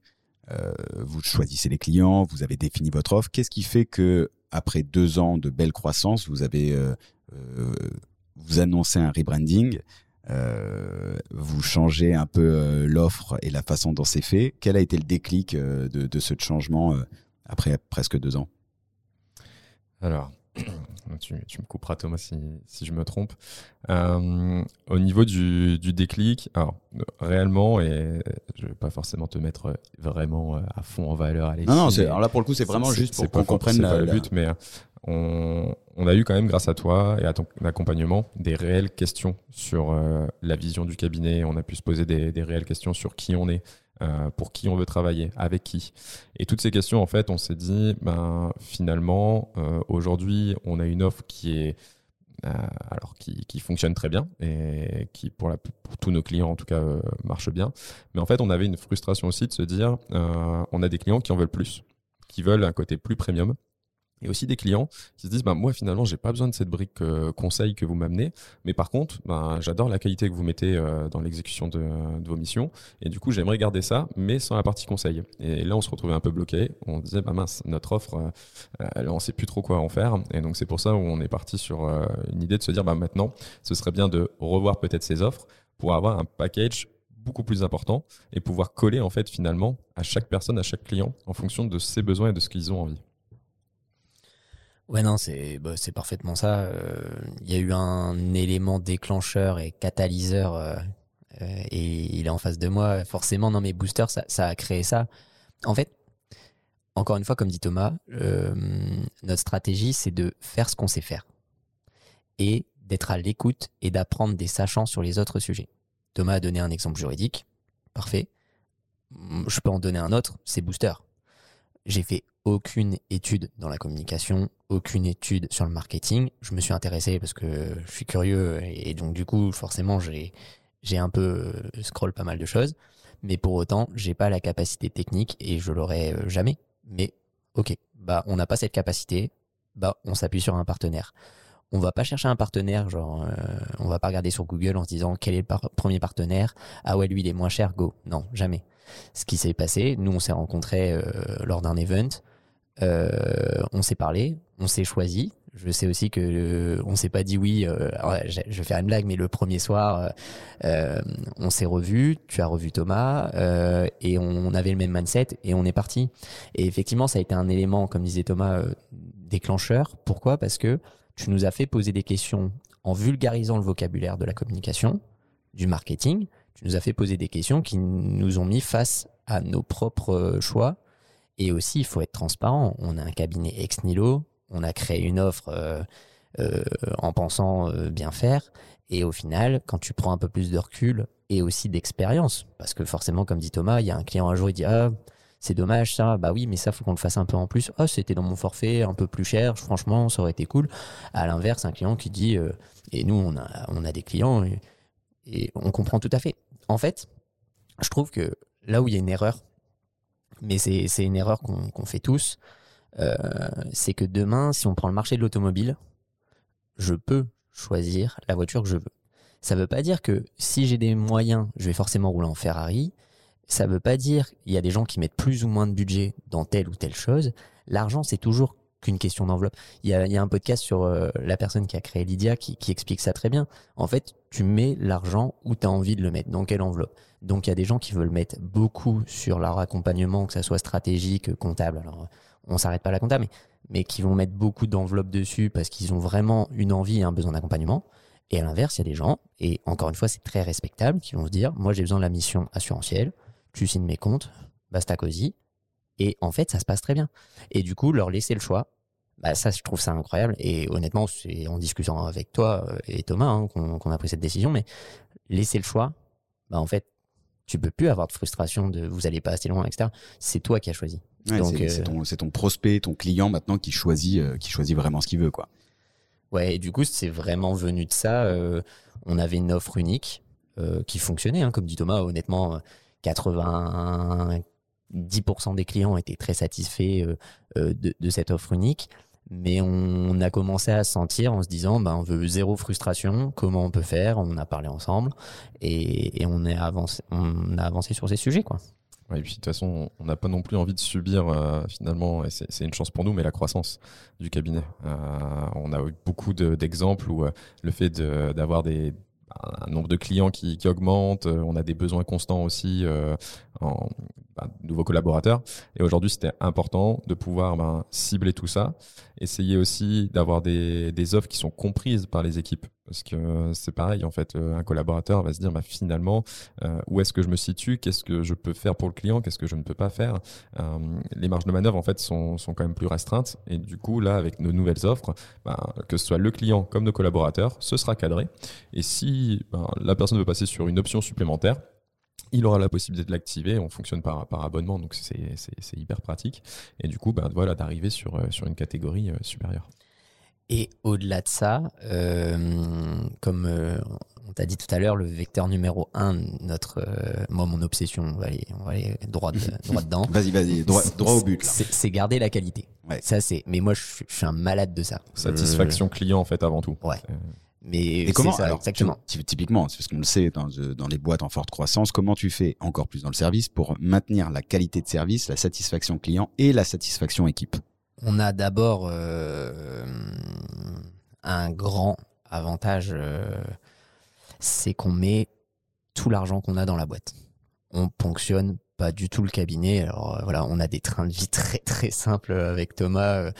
euh, vous choisissez les clients, vous avez défini votre offre. Qu'est-ce qui fait que après deux ans de belle croissance, vous avez euh, euh, vous annoncez un rebranding, vous changez un peu l'offre et la façon dont c'est fait? Quel a été le déclic de, de, ce changement après presque deux ans? Alors, tu, tu, me couperas Thomas si, si je me trompe. Euh, au niveau du, du, déclic, alors réellement, et je vais pas forcément te mettre vraiment à fond en valeur. Alexis, non, non alors là pour le coup c'est vraiment juste pour qu'on comprenne la, le but, mais on, on, a eu quand même, grâce à toi et à ton accompagnement, des réelles questions sur euh, la vision du cabinet. On a pu se poser des, des réelles questions sur qui on est, euh, pour qui on veut travailler, avec qui. Et toutes ces questions, en fait, on s'est dit, ben, finalement, euh, aujourd'hui, on a une offre qui est euh, alors qui, qui, fonctionne très bien et qui pour, la, pour tous nos clients en tout cas marche bien. Mais en fait, on avait une frustration aussi de se dire, on a des clients qui en veulent plus, qui veulent un côté plus premium et aussi des clients qui se disent bah moi finalement j'ai pas besoin de cette brique euh, conseil que vous m'amenez. Mais par contre bah, j'adore la qualité que vous mettez euh, dans l'exécution de, vos missions. Et du coup j'aimerais garder ça mais sans la partie conseil. Et là on se retrouvait un peu bloqué. On disait bah mince notre offre euh, là on sait plus trop quoi en faire. Et donc c'est pour ça où on est parti sur euh, une idée de se dire bah maintenant ce serait bien de revoir peut-être ces offres pour avoir un package beaucoup plus important et pouvoir coller en fait finalement à chaque personne, à chaque client en fonction de ses besoins et de ce qu'ils ont envie. Ouais, non, c'est bah, c'est parfaitement ça. Il euh, y a eu un élément déclencheur et catalyseur, euh, euh, et il est en face de moi. Forcément, non, mais Booster, ça, ça a créé ça. En fait, encore une fois, comme dit Thomas, notre stratégie, c'est de faire ce qu'on sait faire et d'être à l'écoute et d'apprendre des sachants sur les autres sujets. Thomas a donné un exemple juridique, parfait. Je peux en donner un autre, c'est Booster. J'ai fait aucune étude dans la communication, aucune étude sur le marketing. Je me suis intéressé parce que je suis curieux et donc du coup forcément j'ai j'ai un peu scroll pas mal de choses, mais pour autant j'ai pas la capacité technique et je l'aurai jamais. Mais ok, bah on n'a pas cette capacité, bah on s'appuie sur un partenaire. on va pas chercher un partenaire, genre, euh, on va pas regarder sur Google en se disant quel est le premier partenaire? Ah ouais, lui il est moins cher, go. Non, jamais. Ce qui s'est passé, nous on s'est rencontrés euh, lors d'un event, euh, on s'est parlé, on s'est choisi. Je sais aussi que on s'est pas dit oui. je, vais faire une blague, mais le premier soir, on s'est revu. Tu as revu Thomas et on, avait le même mindset et on est parti. Et effectivement, ça a été un élément, comme disait Thomas, déclencheur. Pourquoi? Parce que tu nous as fait poser des questions en vulgarisant le vocabulaire de la communication, du marketing. Tu nous as fait poser des questions qui nous ont mis face à nos propres choix. Et aussi, il faut être transparent. On a un cabinet ex nihilo. On a créé une offre euh, euh, en pensant euh, bien faire. Et au final, quand tu prends un peu plus de recul et aussi d'expérience, parce que forcément, comme dit Thomas, il y a un client un jour, il dit Ah, c'est dommage ça, bah oui, mais ça faut qu'on le fasse un peu en plus. Oh, c'était dans mon forfait, un peu plus cher, franchement, ça aurait été cool. À l'inverse, un client qui dit, euh, et nous on a, on a des clients et, on comprend tout à fait. En fait, je trouve que là où il y a une erreur, mais c'est une erreur qu'on fait tous, euh, c'est que demain, si on prend le marché de l'automobile, je peux choisir la voiture que je veux. Ça ne veut pas dire que si j'ai des moyens, je vais forcément rouler en Ferrari ça ne veut pas dire qu'il y a des gens qui mettent plus ou moins de budget dans telle ou telle chose. L'argent, c'est toujours qu'une question d'enveloppe. Il y, a, un podcast sur euh, la personne qui a créé Lydia qui, explique ça très bien. En fait, tu mets l'argent où tu as envie de le mettre, dans quelle enveloppe. Donc il y a des gens qui veulent mettre beaucoup sur leur accompagnement, que ça soit stratégique, comptable. Alors on s'arrête pas à la comptable, mais, qui vont mettre beaucoup d'enveloppe dessus parce qu'ils ont vraiment une envie et un besoin d'accompagnement. Et à l'inverse, il y a des gens, et encore une fois, c'est très respectable, qui vont se dire, moi j'ai besoin de la mission assurantielle, tu signes mes comptes, basta cosy. Et en fait, ça se passe très bien. Et du coup, leur laisser le choix, bah ça, je trouve ça incroyable. Et honnêtement, c'est en discutant avec toi euh, et Thomas hein, qu'on a pris cette décision. Mais laisser le choix, bah en fait, tu peux plus avoir de frustration de vous allez pas assez loin, etc. C'est toi qui as choisi. Donc c'est ton, ton, prospect, ton client maintenant qui choisit, euh, qui choisit vraiment ce qu'il veut, quoi. Ouais, et du coup, c'est vraiment venu de ça. Euh, on avait une offre unique qui fonctionnait, hein, comme dit Thomas. Honnêtement, 90% des clients étaient très satisfaits euh, euh, de, cette offre unique. Mais on, a commencé à sentir en se disant, ben, on veut zéro frustration, comment on peut faire? On a parlé ensemble et, on, est avancé, on a avancé sur ces sujets. Quoi. et puis de toute façon, on n'a pas non plus envie de subir euh, finalement, et c'est une chance pour nous, mais la croissance du cabinet. on a eu beaucoup d'exemples où le fait d'avoir des, un nombre de clients qui, qui, augmente, euh, on a des besoins constants aussi euh, en bah, nouveaux collaborateurs. Et aujourd'hui, c'était important de pouvoir ben, cibler tout ça, essayer aussi d'avoir des, des offres qui sont comprises par les équipes. Parce que c'est pareil, en fait, euh, un collaborateur va se dire bah, finalement, euh, où est-ce que je me situe, qu'est-ce que je peux faire pour le client, qu'est-ce que je ne peux pas faire? Euh, les marges de manœuvre, en fait, sont, sont, quand même plus restreintes. Et du coup, là, avec nos nouvelles offres, bah, que ce soit le client comme nos collaborateurs, ce sera cadré. Et si bah, la personne veut passer sur une option supplémentaire, il aura la possibilité de l'activer. On fonctionne par, abonnement, donc c'est hyper pratique. Et du coup, bah, voilà, d'arriver sur, sur une catégorie supérieure. Et au-delà de ça, euh, comme euh, on t'a dit tout à l'heure, le vecteur numéro un, notre, euh, moi, mon obsession, on va aller, on va aller droit, droit dedans. vas-y, vas-y, droit, droit au but. C'est garder la qualité. Ouais. Ça, c'est. Mais moi, je, suis un malade de ça. Satisfaction client, en fait, avant tout. Ouais. Mais Et comment ça, exactement Typiquement, c'est parce qu'on le sait dans, dans les boîtes en forte croissance, comment tu fais encore plus dans le service pour maintenir la qualité de service, la satisfaction client et la satisfaction équipe? On a d'abord euh, un grand avantage, euh, c'est qu'on met tout l'argent qu'on a dans la boîte. On ponctionne pas du tout le cabinet. Alors euh, voilà, on a des trains de vie très très simples avec Thomas.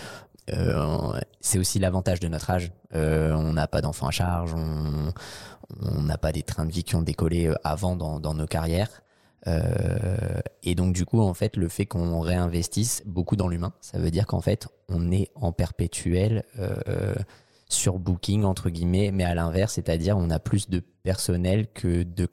c'est aussi l'avantage de notre âge. on n'a pas d'enfants à charge, on n'a pas des trains de vie qui ont décollé avant dans nos carrières. Euh, et donc du coup, en fait, le fait qu'on réinvestisse beaucoup dans l'humain, ça veut dire qu'en fait, on est en perpétuel euh, sur Booking entre guillemets, mais à l'inverse, c'est-à-dire on a plus de personnel que de,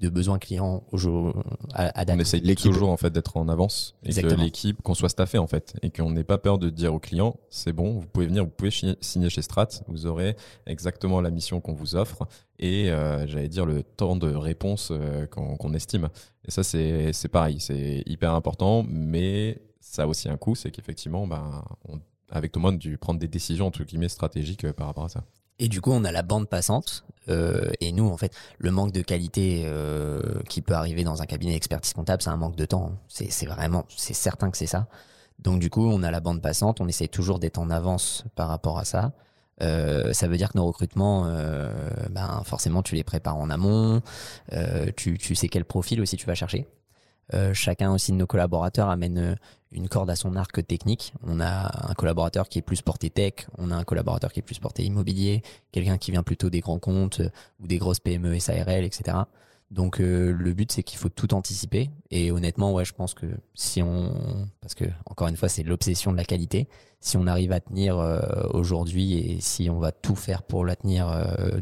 de besoins clients au à, à date. On essaye toujours en fait d'être en avance et que l'équipe qu'on soit staffé en fait et qu'on n'ait pas peur de dire aux clients c'est bon, vous pouvez venir, vous pouvez signer chez Strat, vous aurez exactement la mission qu'on vous offre et euh, j'allais dire le temps de réponse euh, qu'on estime. Et ça c'est pareil, c'est hyper important, mais ça a aussi un coût, c'est qu'effectivement, ben, on avec Thomas, dû prendre des décisions entre guillemets stratégiques par rapport à ça. Et du coup, on a la bande passante. Euh, et nous, en fait, le manque de qualité euh, qui peut arriver dans un cabinet d'expertise comptable, c'est un manque de temps. C'est vraiment, c'est certain que c'est ça. Donc du coup, on a la bande passante. On essaie toujours d'être en avance par rapport à ça. Euh, ça veut dire que nos recrutements, ben, forcément, tu les prépares en amont. Tu, tu, sais quel profil aussi tu vas chercher. chacun aussi de nos collaborateurs amène une corde à son arc technique. On a un collaborateur qui est plus porté tech, on a un collaborateur qui est plus porté immobilier, quelqu'un qui vient plutôt des grands comptes euh, ou des grosses PME, SARL, etc. Donc euh, le but c'est qu'il faut tout anticiper et honnêtement je pense que si on parce que encore une fois c'est l'obsession de la qualité si on arrive à tenir euh, aujourd'hui et si on va tout faire pour la tenir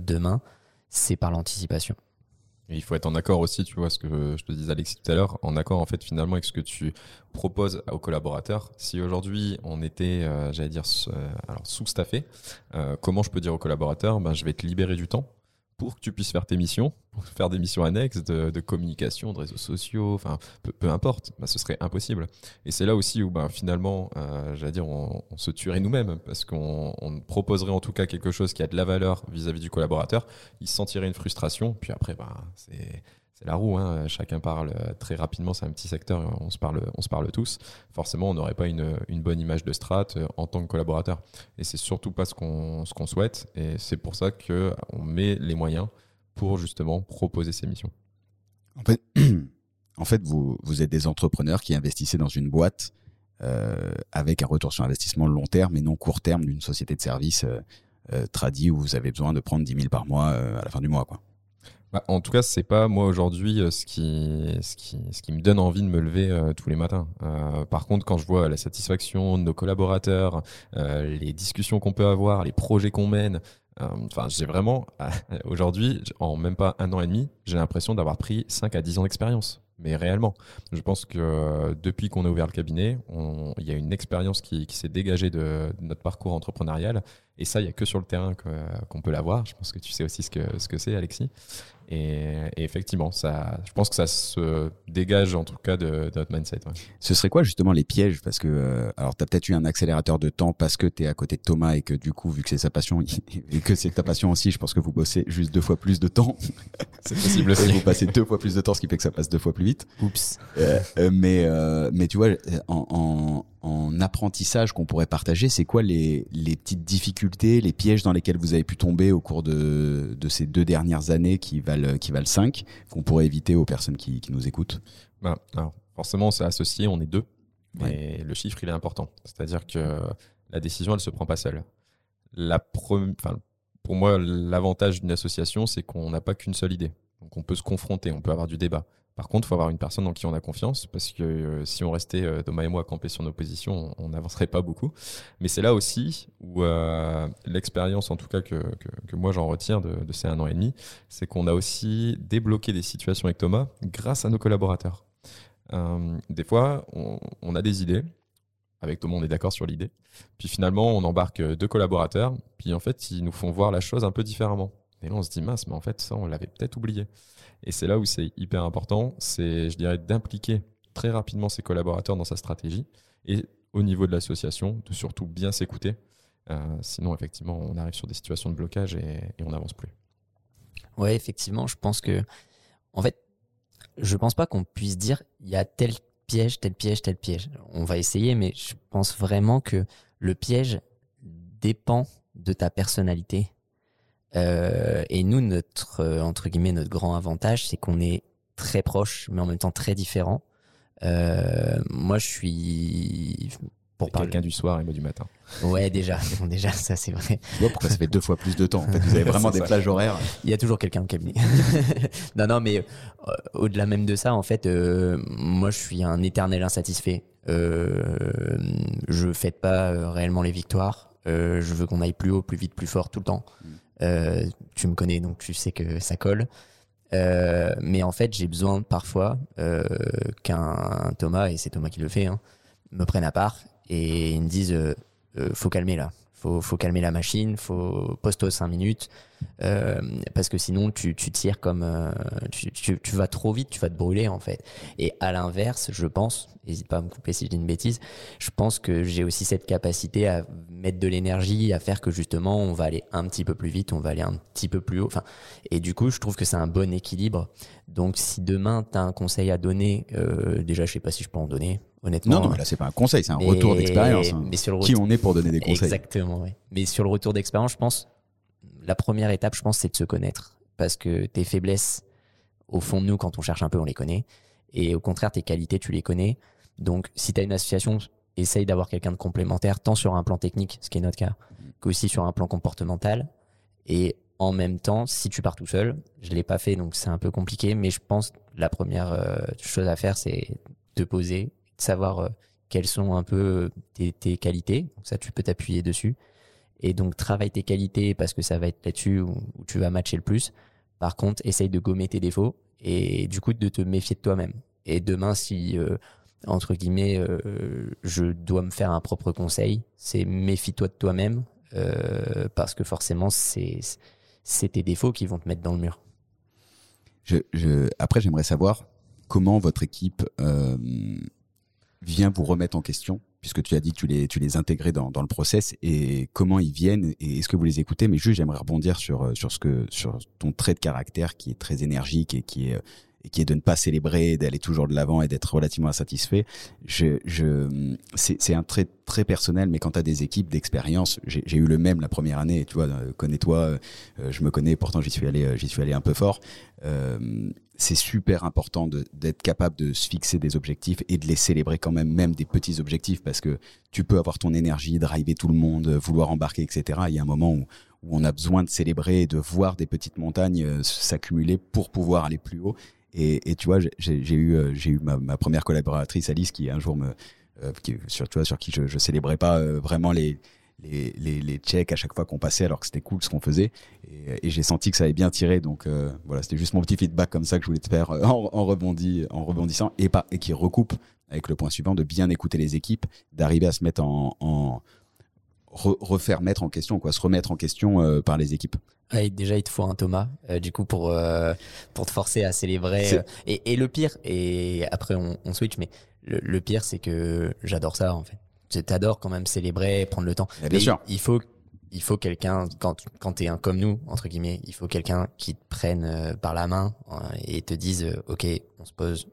demain c'est par l'anticipation il faut être en accord aussi, tu vois, ce que je te disais Alexis tout à l'heure, en accord en fait finalement avec ce que tu proposes aux collaborateurs. Si aujourd'hui on était, euh, j'allais dire, alors sous-staffé, euh, comment je peux dire aux collaborateurs, ben, je vais te libérer du temps pour que tu puisses faire tes missions, faire des missions annexes de, communication, de réseaux sociaux, enfin peu, importe, bah, ce serait impossible. Et c'est là aussi où bah, finalement, euh, j'allais dire, on, se tuerait nous-mêmes parce qu'on proposerait en tout cas quelque chose qui a de la valeur vis-à-vis du collaborateur, il sentirait une frustration, puis après, bah, c'est c'est la roue, hein. chacun parle très rapidement, c'est un petit secteur, on se parle, on se parle tous. Forcément, on n'aurait pas une, bonne image de Strat euh, en tant que collaborateur. Et c'est surtout pas ce qu'on souhaite. Et c'est pour ça qu'on met les moyens pour justement proposer ces missions. En fait, vous, vous êtes des entrepreneurs qui investissez dans une boîte euh, avec un retour sur investissement long terme et non court terme d'une société de service euh, euh tradie où vous avez besoin de prendre 10 000 par mois à la fin du mois. Quoi. Bah, en tout cas, c'est pas moi aujourd'hui euh, ce qui, ce, qui, ce qui me donne envie de me lever euh, tous les matins. Euh, par contre, quand je vois la satisfaction de nos collaborateurs, les discussions qu'on peut avoir, les projets qu'on mène, enfin, j'ai vraiment aujourd'hui, en même pas un an et demi, j'ai l'impression d'avoir pris 5 à 10 ans d'expérience. Mais réellement, je pense que depuis qu'on a ouvert le cabinet, il y a une expérience qui, qui s'est dégagée de, de, notre parcours entrepreneurial. Et ça, il n'y a que sur le terrain qu'on peut l'avoir. Je pense que tu sais aussi ce que c'est, ce que Alexis. Et, effectivement, ça, je pense que ça se dégage en tout cas de, notre mindset. Ce serait quoi justement les pièges? Parce que, euh, alors, tu as peut-être eu un accélérateur de temps parce que tu es à côté de Thomas et que du coup, vu que c'est sa passion et que c'est ta passion aussi, je pense que vous bossez juste deux fois plus de temps. C'est possible aussi. vous passez deux fois plus de temps, ce qui fait que ça passe deux fois plus vite. Oups. Euh, euh, mais, mais tu vois, en, en, en apprentissage qu'on pourrait partager, c'est quoi les, les petites difficultés, les pièges dans lesquels vous avez pu tomber au cours de, de ces deux dernières années qui valent qui valent 5, qu'on pourrait éviter aux personnes qui, nous écoutent bah, alors, Forcément, c'est associé, on est deux, mais le chiffre, il est important. C'est-à-dire que la décision, elle se prend pas seule. La pour moi, l'avantage d'une association, c'est qu'on n'a pas qu'une seule idée. Donc on peut se confronter, on peut avoir du débat. Par contre, il faut avoir une personne en qui on a confiance, parce que euh, si on restait, euh, Thomas et moi, campés sur nos positions, on n'avancerait pas beaucoup. Mais c'est là aussi où euh, l'expérience, en tout cas, que, que, moi j'en retiens de, ces un an et demi, c'est qu'on a aussi débloqué des situations avec Thomas grâce à nos collaborateurs. des fois, on, a des idées. Avec Thomas, on est d'accord sur l'idée. Puis finalement, on embarque deux collaborateurs. Puis en fait, ils nous font voir la chose un peu différemment. Et là, on se dit, mince, mais en fait, ça, on l'avait peut-être oublié. Et c'est là où c'est hyper important, c'est, je dirais, d'impliquer très rapidement ses collaborateurs dans sa stratégie et au niveau de l'association, de surtout bien s'écouter. Euh, sinon, effectivement, on arrive sur des situations de blocage et, on n'avance plus. Ouais, effectivement, je pense que, en fait, je pense pas qu'on puisse dire il y a tel piège, tel piège, tel piège. On va essayer, mais je pense vraiment que le piège dépend de ta personnalité, euh, et nous, notre euh, entre guillemets notre grand avantage, c'est qu'on est très proche, mais en même temps très différent. Euh, moi, je suis pour parler quelqu'un du soir et moi du matin. Ouais, déjà, déjà, ça c'est vrai. Tu vois pourquoi ça fait deux fois plus de temps. En fait, vous avez vraiment des plages horaires. Il y a toujours quelqu'un au cabinet. non, non, mais euh, au-delà même de ça, en fait, euh, moi, je suis un éternel insatisfait. Euh, je fête pas réellement les victoires. je veux qu'on aille plus haut, plus vite, plus fort tout le temps. Euh, tu me connais, donc tu sais que ça colle. Euh, mais en fait, j'ai besoin parfois euh, qu'un Thomas, et c'est Thomas qui le fait, hein, me prenne à part et me dise faut calmer là. Faut, faut calmer la machine, faut poster 5 minutes, euh, parce que sinon tu, tu tires comme euh, tu, tu, tu, vas trop vite, tu vas te brûler en fait. Et à l'inverse, je pense, n'hésite pas à me couper si je dis une bêtise, je pense que j'ai aussi cette capacité à mettre de l'énergie, à faire que justement on va aller un petit peu plus vite, on va aller un petit peu plus haut. Enfin, et du coup, je trouve que c'est un bon équilibre. Donc si demain tu as un conseil à donner, euh, déjà je sais pas si je peux en donner, honnêtement. Non, non, mais là, c'est pas un conseil, c'est un retour d'expérience. Hein. Qui on est pour donner des conseils Exactement, oui. Mais sur le retour d'expérience, je pense, la première étape, je pense, c'est de se connaître. Parce que tes faiblesses, au fond de nous, quand on cherche un peu, on les connaît. Et au contraire, tes qualités, tu les connais. Donc, si tu as une association, essaye d'avoir quelqu'un de complémentaire, tant sur un plan technique, ce qui est notre cas, qu'aussi sur un plan comportemental. Et en même temps, si tu pars tout seul, je l'ai pas fait, donc c'est un peu compliqué, mais je pense la première euh, chose à faire, c'est te poser, savoir euh, quelles sont un peu tes, tes qualités. Ça, tu peux t'appuyer dessus. Et donc, travaille tes qualités parce que ça va être là-dessus où, tu vas matcher le plus. Par contre, essaye de gommer tes défauts et du coup de te méfier de toi-même. Et demain, si, euh, entre guillemets, euh, je dois me faire un propre conseil, c'est méfie-toi de toi-même parce que forcément, c'est tes défauts qui vont te mettre dans le mur. Après, j'aimerais savoir comment votre équipe vient vous remettre en question puisque tu as dit que tu les, tu les intégrais dans, dans le process et comment ils viennent et est-ce que vous les écoutez? Mais juste j'aimerais rebondir sur euh, sur ce que sur ton trait de caractère qui est très énergique et qui est euh, et qui est de ne pas célébrer, d'aller toujours de l'avant et d'être relativement insatisfait. Je, je, c'est un trait très personnel, mais quand tu as des équipes d'expérience, j'ai eu le même la première année, tu vois, euh, connais-toi, je me connais, pourtant j'y suis allé, j'y suis allé un peu fort. C'est super important d'être capable de se fixer des objectifs et de les célébrer quand même, même des petits objectifs, parce que tu peux avoir ton énergie, driver tout le monde, vouloir embarquer, etc. Il y a un moment où, où on a besoin de célébrer et de voir des petites montagnes euh, s'accumuler pour pouvoir aller plus haut. Et, tu vois, j'ai eu, euh, eu ma, première collaboratrice Alice qui un jour me, euh, sur, tu vois, sur qui je, je célébrais pas vraiment les les, les, les checks à chaque fois qu'on passait alors que c'était cool ce qu'on faisait. Et, et j'ai senti que ça avait bien tiré. Donc euh, voilà c'était juste mon petit feedback comme ça que je voulais te faire euh, en, en, rebondi, en rebondissant et, pas, et qui recoupe avec le point suivant de bien écouter les équipes d'arriver à se mettre en, en re, refaire mettre en question quoi se remettre en question euh, par les équipes. Ouais, déjà, il te faut un Thomas, euh, du coup, pour, euh, pour te forcer à célébrer. Et, et, le pire, et après on, on switch, mais le, le pire, c'est que j'adore ça, en fait t'adores quand même célébrer, prendre le temps. bien sûr. Il faut il faut quelqu'un quand quand t'es un comme nous entre guillemets, il faut quelqu'un qui te prenne euh, par la main euh, et te dise euh, ok, on se pose,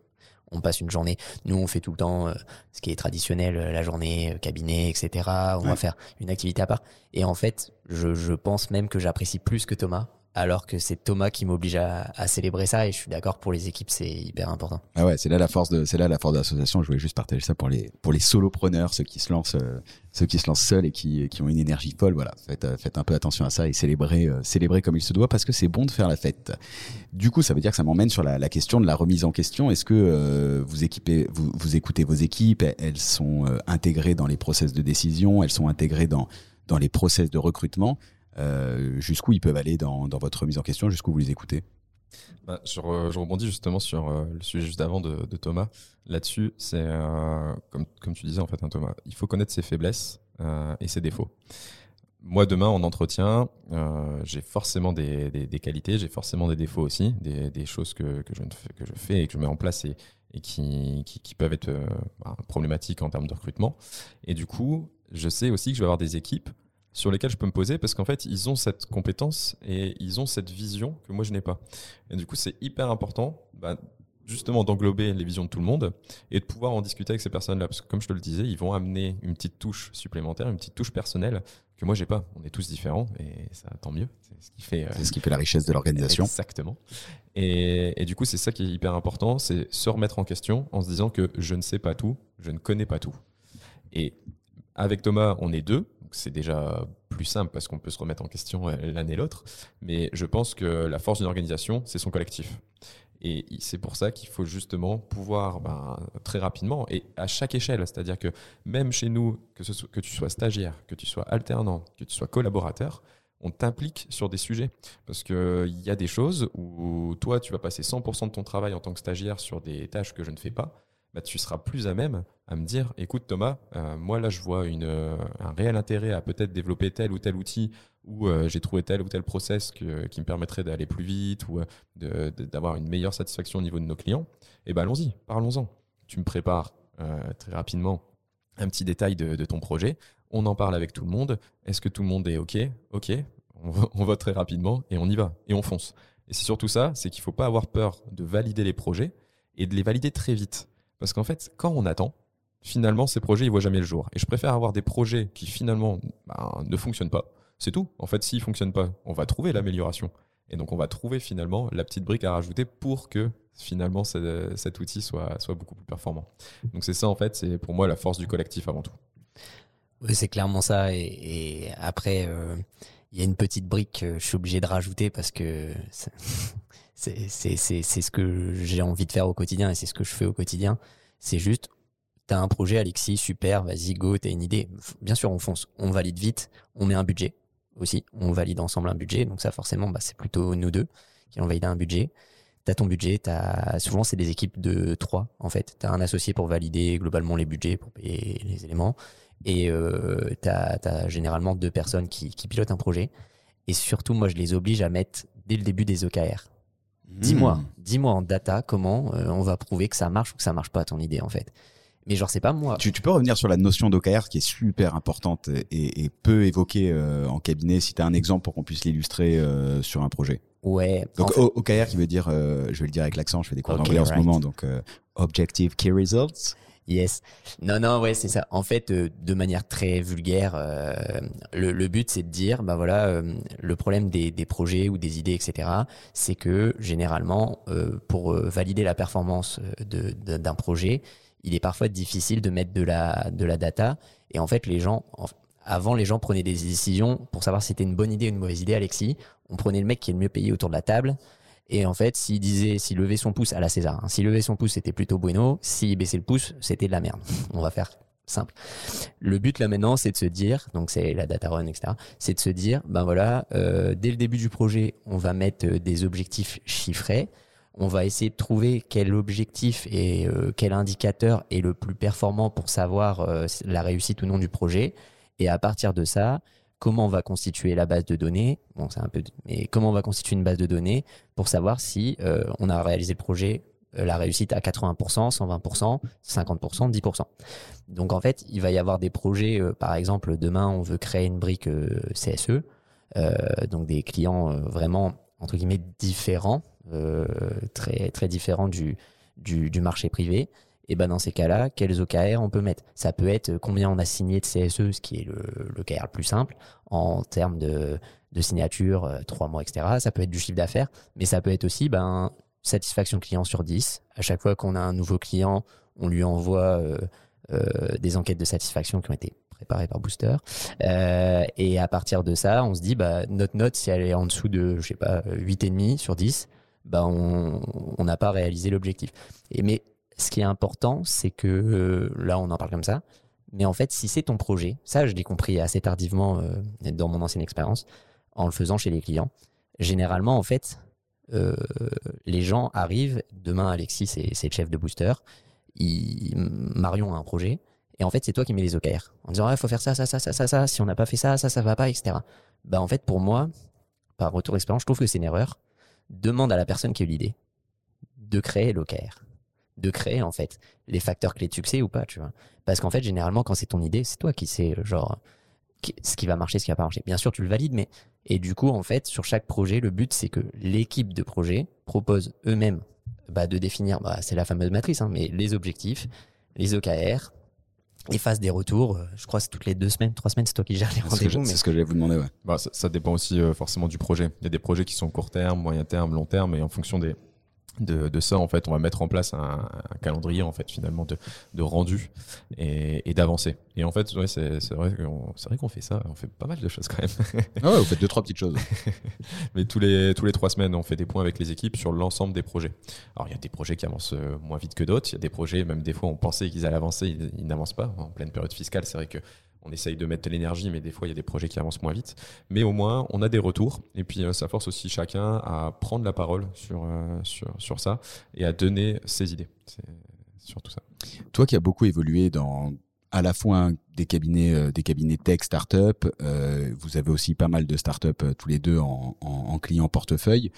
on passe une journée. Nous on fait tout le temps ce qui est traditionnel, la journée cabinet, etc. On va faire une activité à part. Et en fait, je je pense même que j'apprécie plus que Thomas alors que c'est Thomas qui m'oblige à, célébrer ça et je suis d'accord pour les équipes c'est hyper important. Ah ouais, c'est là la force de c'est là la force de l'association, je voulais juste partager ça pour les pour les solopreneurs, ceux qui se lancent euh, ceux qui se lancent seuls et qui qui ont une énergie folle, voilà, faites euh, faites un peu attention à ça et célébrer euh, célébrer comme il se doit parce que c'est bon de faire la fête. Du coup, ça veut dire que ça m'emmène sur la, question de la remise en question, est-ce que vous équipez vous, vous écoutez vos équipes, elles sont intégrées dans les process de décision, elles sont intégrées dans dans les process de recrutement? Jusqu'où ils peuvent aller dans, votre remise en question, jusqu'où vous les écoutez? Bah, je, rebondis justement sur euh, le sujet juste avant de, Thomas. Là-dessus, c'est euh, comme, tu disais en fait, hein, Thomas, il faut connaître ses faiblesses euh, et ses défauts. Moi, demain, en entretien, euh, j'ai forcément des, qualités, j'ai forcément des défauts aussi, des, choses que, je fais, et que je mets en place et, qui, peuvent être bah, problématiques en termes de recrutement. Et du coup, je sais aussi que je vais avoir des équipes sur lesquels je peux me poser parce qu'en fait, ils ont cette compétence et ils ont cette vision que moi, je n'ai pas. Et du coup, c'est hyper important bah, justement d'englober les visions de tout le monde et de pouvoir en discuter avec ces personnes-là. Parce que comme je te le disais, ils vont amener une petite touche supplémentaire, une petite touche personnelle que moi, j'ai pas. On est tous différents et ça, tant mieux. C'est ce qui fait, euh... ce qui fait la richesse de l'organisation. Exactement. Et, et, du coup, c'est ça qui est hyper important, c'est se remettre en question en se disant que je ne sais pas tout, je ne connais pas tout. Et avec Thomas, on est deux, c'est déjà plus simple parce qu'on peut se remettre en question euh, l'un et l'autre. Mais je pense que la force d'une organisation, c'est son collectif. Et c'est pour ça qu'il faut justement pouvoir ben, très rapidement et à chaque échelle, c'est-à-dire que même chez nous, que, tu sois stagiaire, que tu sois alternant, que tu sois collaborateur, on t'implique sur des sujets. Parce qu'il y a des choses où toi, tu vas passer 100% de ton travail en tant que stagiaire sur des tâches que je ne fais pas. Bah, tu seras plus à même à me dire, écoute Thomas, euh, moi là je vois une, euh, un réel intérêt à peut-être développer tel ou tel outil ou euh, j'ai trouvé tel ou tel process qui me permettrait d'aller plus vite ou d'avoir une meilleure satisfaction au niveau de nos clients. Et ben allons-y, parlons-en. Tu me prépares très rapidement un petit détail de, ton projet. On en parle avec tout le monde. Est-ce que tout le monde est OK? OK. On, on vote très rapidement et on y va et on fonce. Et c'est surtout ça, c'est qu'il ne faut pas avoir peur de valider les projets et de les valider très vite. Parce qu'en fait, quand on attend, finalement, ces projets, ils voient jamais le jour. Et je préfère avoir des projets qui finalement ben, ne fonctionnent pas. C'est tout. En fait, s'ils fonctionnent pas, on va trouver l'amélioration. Et donc, on va trouver finalement la petite brique à rajouter pour que finalement cet outil soit, soit beaucoup plus performant. Donc, c'est ça, en fait, c'est pour moi la force du collectif avant tout. Oui, c'est clairement ça. Et, après, euh, il y a une petite brique que je suis obligé de rajouter parce que c'est ce que j'ai envie de faire au quotidien et c'est ce que je fais au quotidien. C'est juste, t'as un projet, Alexis, super, vas-y, go, t'as une idée. Bien sûr, on fonce, on valide vite, on met un budget aussi, on valide ensemble un budget. Donc ça, forcément, bah, c'est plutôt nous deux qui allons valider un budget. T'as ton budget, as, souvent c'est des équipes de trois en fait. T'as un associé pour valider globalement les budgets, pour payer les éléments. Et euh, t'as as généralement deux personnes qui, qui pilotent un projet. Et surtout, moi, je les oblige à mettre dès le début des OKR. Dis-moi, hmm. dis-moi en data comment euh, on va prouver que ça marche ou que ça marche pas ton idée en fait. Mais genre c'est pas moi. Tu, peux revenir sur la notion d'OKR qui est super importante et, peu évoquée euh, en cabinet. Si tu as un exemple pour qu'on puisse l'illustrer euh, sur un projet. Ouais. Donc OKR qui veut dire, je vais le dire avec l'accent, je fais des cours d'anglais en ce moment, donc Objective Key Results. Yes. Non, non, ouais, c'est ça. En fait, euh, de manière très vulgaire, euh, le, but, c'est de dire, bah voilà, euh, le problème des, des, projets ou des idées, etc., c'est que généralement, pour valider la performance d'un de, projet, il est parfois difficile de mettre de la, de la data. Et en fait, les gens, avant, les gens prenaient des décisions pour savoir si c'était une bonne idée ou une mauvaise idée, Alexis. On prenait le mec qui est le mieux payé autour de la table. Et en fait, s'il disait, s'il levait son pouce à la César, hein, s'il levait son pouce, c'était plutôt bueno. S'il baissait le pouce, c'était de la merde. On va faire simple. Le but là maintenant, c'est de se dire, donc c'est la data run, etc. C'est de se dire, ben voilà, euh, dès le début du projet, on va mettre euh, des objectifs chiffrés. On va essayer de trouver quel objectif et euh, quel indicateur est le plus performant pour savoir la réussite ou non du projet. Et à partir de ça, comment on va constituer la base de données. Bon, c'est un peu, mais comment on va constituer une base de données pour savoir si euh, on a réalisé le projet, euh, la réussite à 80%, 120%, 50%, 10%. Donc en fait, il va y avoir des projets, euh, par exemple, demain, on veut créer une brique CSE, donc des clients vraiment entre guillemets différents, très différents du marché privé et ben dans ces cas-là, quels OKR on peut mettre? Ça peut être combien on a signé de CSE, ce qui est le, le OKR le plus simple, en termes de, signature, euh, trois mois, etc. Ça peut être du chiffre d'affaires, mais ça peut être aussi ben, satisfaction client sur 10. À chaque fois qu'on a un nouveau client, on lui envoie euh, euh, des enquêtes de satisfaction qui ont été préparées par Booster. Euh, et à partir de ça, on se dit, bah, notre note, si elle est en dessous de, je sais pas, 8,5 sur 10, bah, on n'a pas réalisé l'objectif. Mais ce qui est important, c'est que euh, là, on en parle comme ça. Mais en fait, si c'est ton projet, ça, je l'ai compris assez tardivement euh, dans mon ancienne expérience, en le faisant chez les clients. Généralement, en fait, euh, les gens arrivent. Demain, Alexis, c'est le chef de booster. Marion a un projet. Et en fait, c'est toi qui mets les OKR. En disant, il faut faire ça, ça, ça, ça, ça, ça. Si on n'a pas fait ça, ça, ça va pas, etc. Bah, en fait, pour moi, par retour d'expérience, je trouve que c'est une erreur. Demande à la personne qui a eu l'idée de créer l'OKR de créer en fait les facteurs clés de succès ou pas, tu vois. Parce qu'en fait, généralement, quand c'est ton idée, c'est toi qui sais, genre, ce qui va marcher, ce qui va pas marcher. Bien sûr, tu le valides, mais et du coup, en fait, sur chaque projet, le but c'est que l'équipe de projet propose eux-mêmes bah, de définir, bah, c'est la fameuse matrice, hein, mais les objectifs, les OKR, et fasse des retours. Euh, je crois que c'est toutes les deux semaines, trois semaines, c'est toi qui gères les rendez-vous. C'est ce que j'allais vous demander, ouais. Bah, ça, ça, dépend aussi euh, forcément du projet. Il y a des projets qui sont court terme, moyen terme, long terme, et en fonction des, de, de, ça, en fait, on va mettre en place un, un calendrier, en fait, finalement, de, de rendu et, et d'avancer. Et en fait, ouais, c'est vrai qu'on c'est vrai qu'on fait ça. On fait pas mal de choses quand même. Ah ouais, vous faites deux trois petites choses. Mais tous les tous les trois semaines, on fait des points avec les équipes sur l'ensemble des projets. Alors il y a des projets qui avancent euh, moins vite que d'autres. Il y a des projets, même des fois, on pensait qu'ils allaient avancer, ils, ils n'avancent pas. En pleine période fiscale, c'est vrai que on essaye de mettre l'énergie, mais des fois, il y a des projets qui avancent moins vite. Mais au moins, on a des retours. Et puis, euh, ça force aussi chacun à prendre la parole sur, euh, sur, sur ça et à donner ses idées. surtout ça. Toi qui as beaucoup évolué dans à la fois des cabinets, euh, des cabinets tech, start-up, vous avez aussi pas mal de start-up tous les deux en, en, en client portefeuille.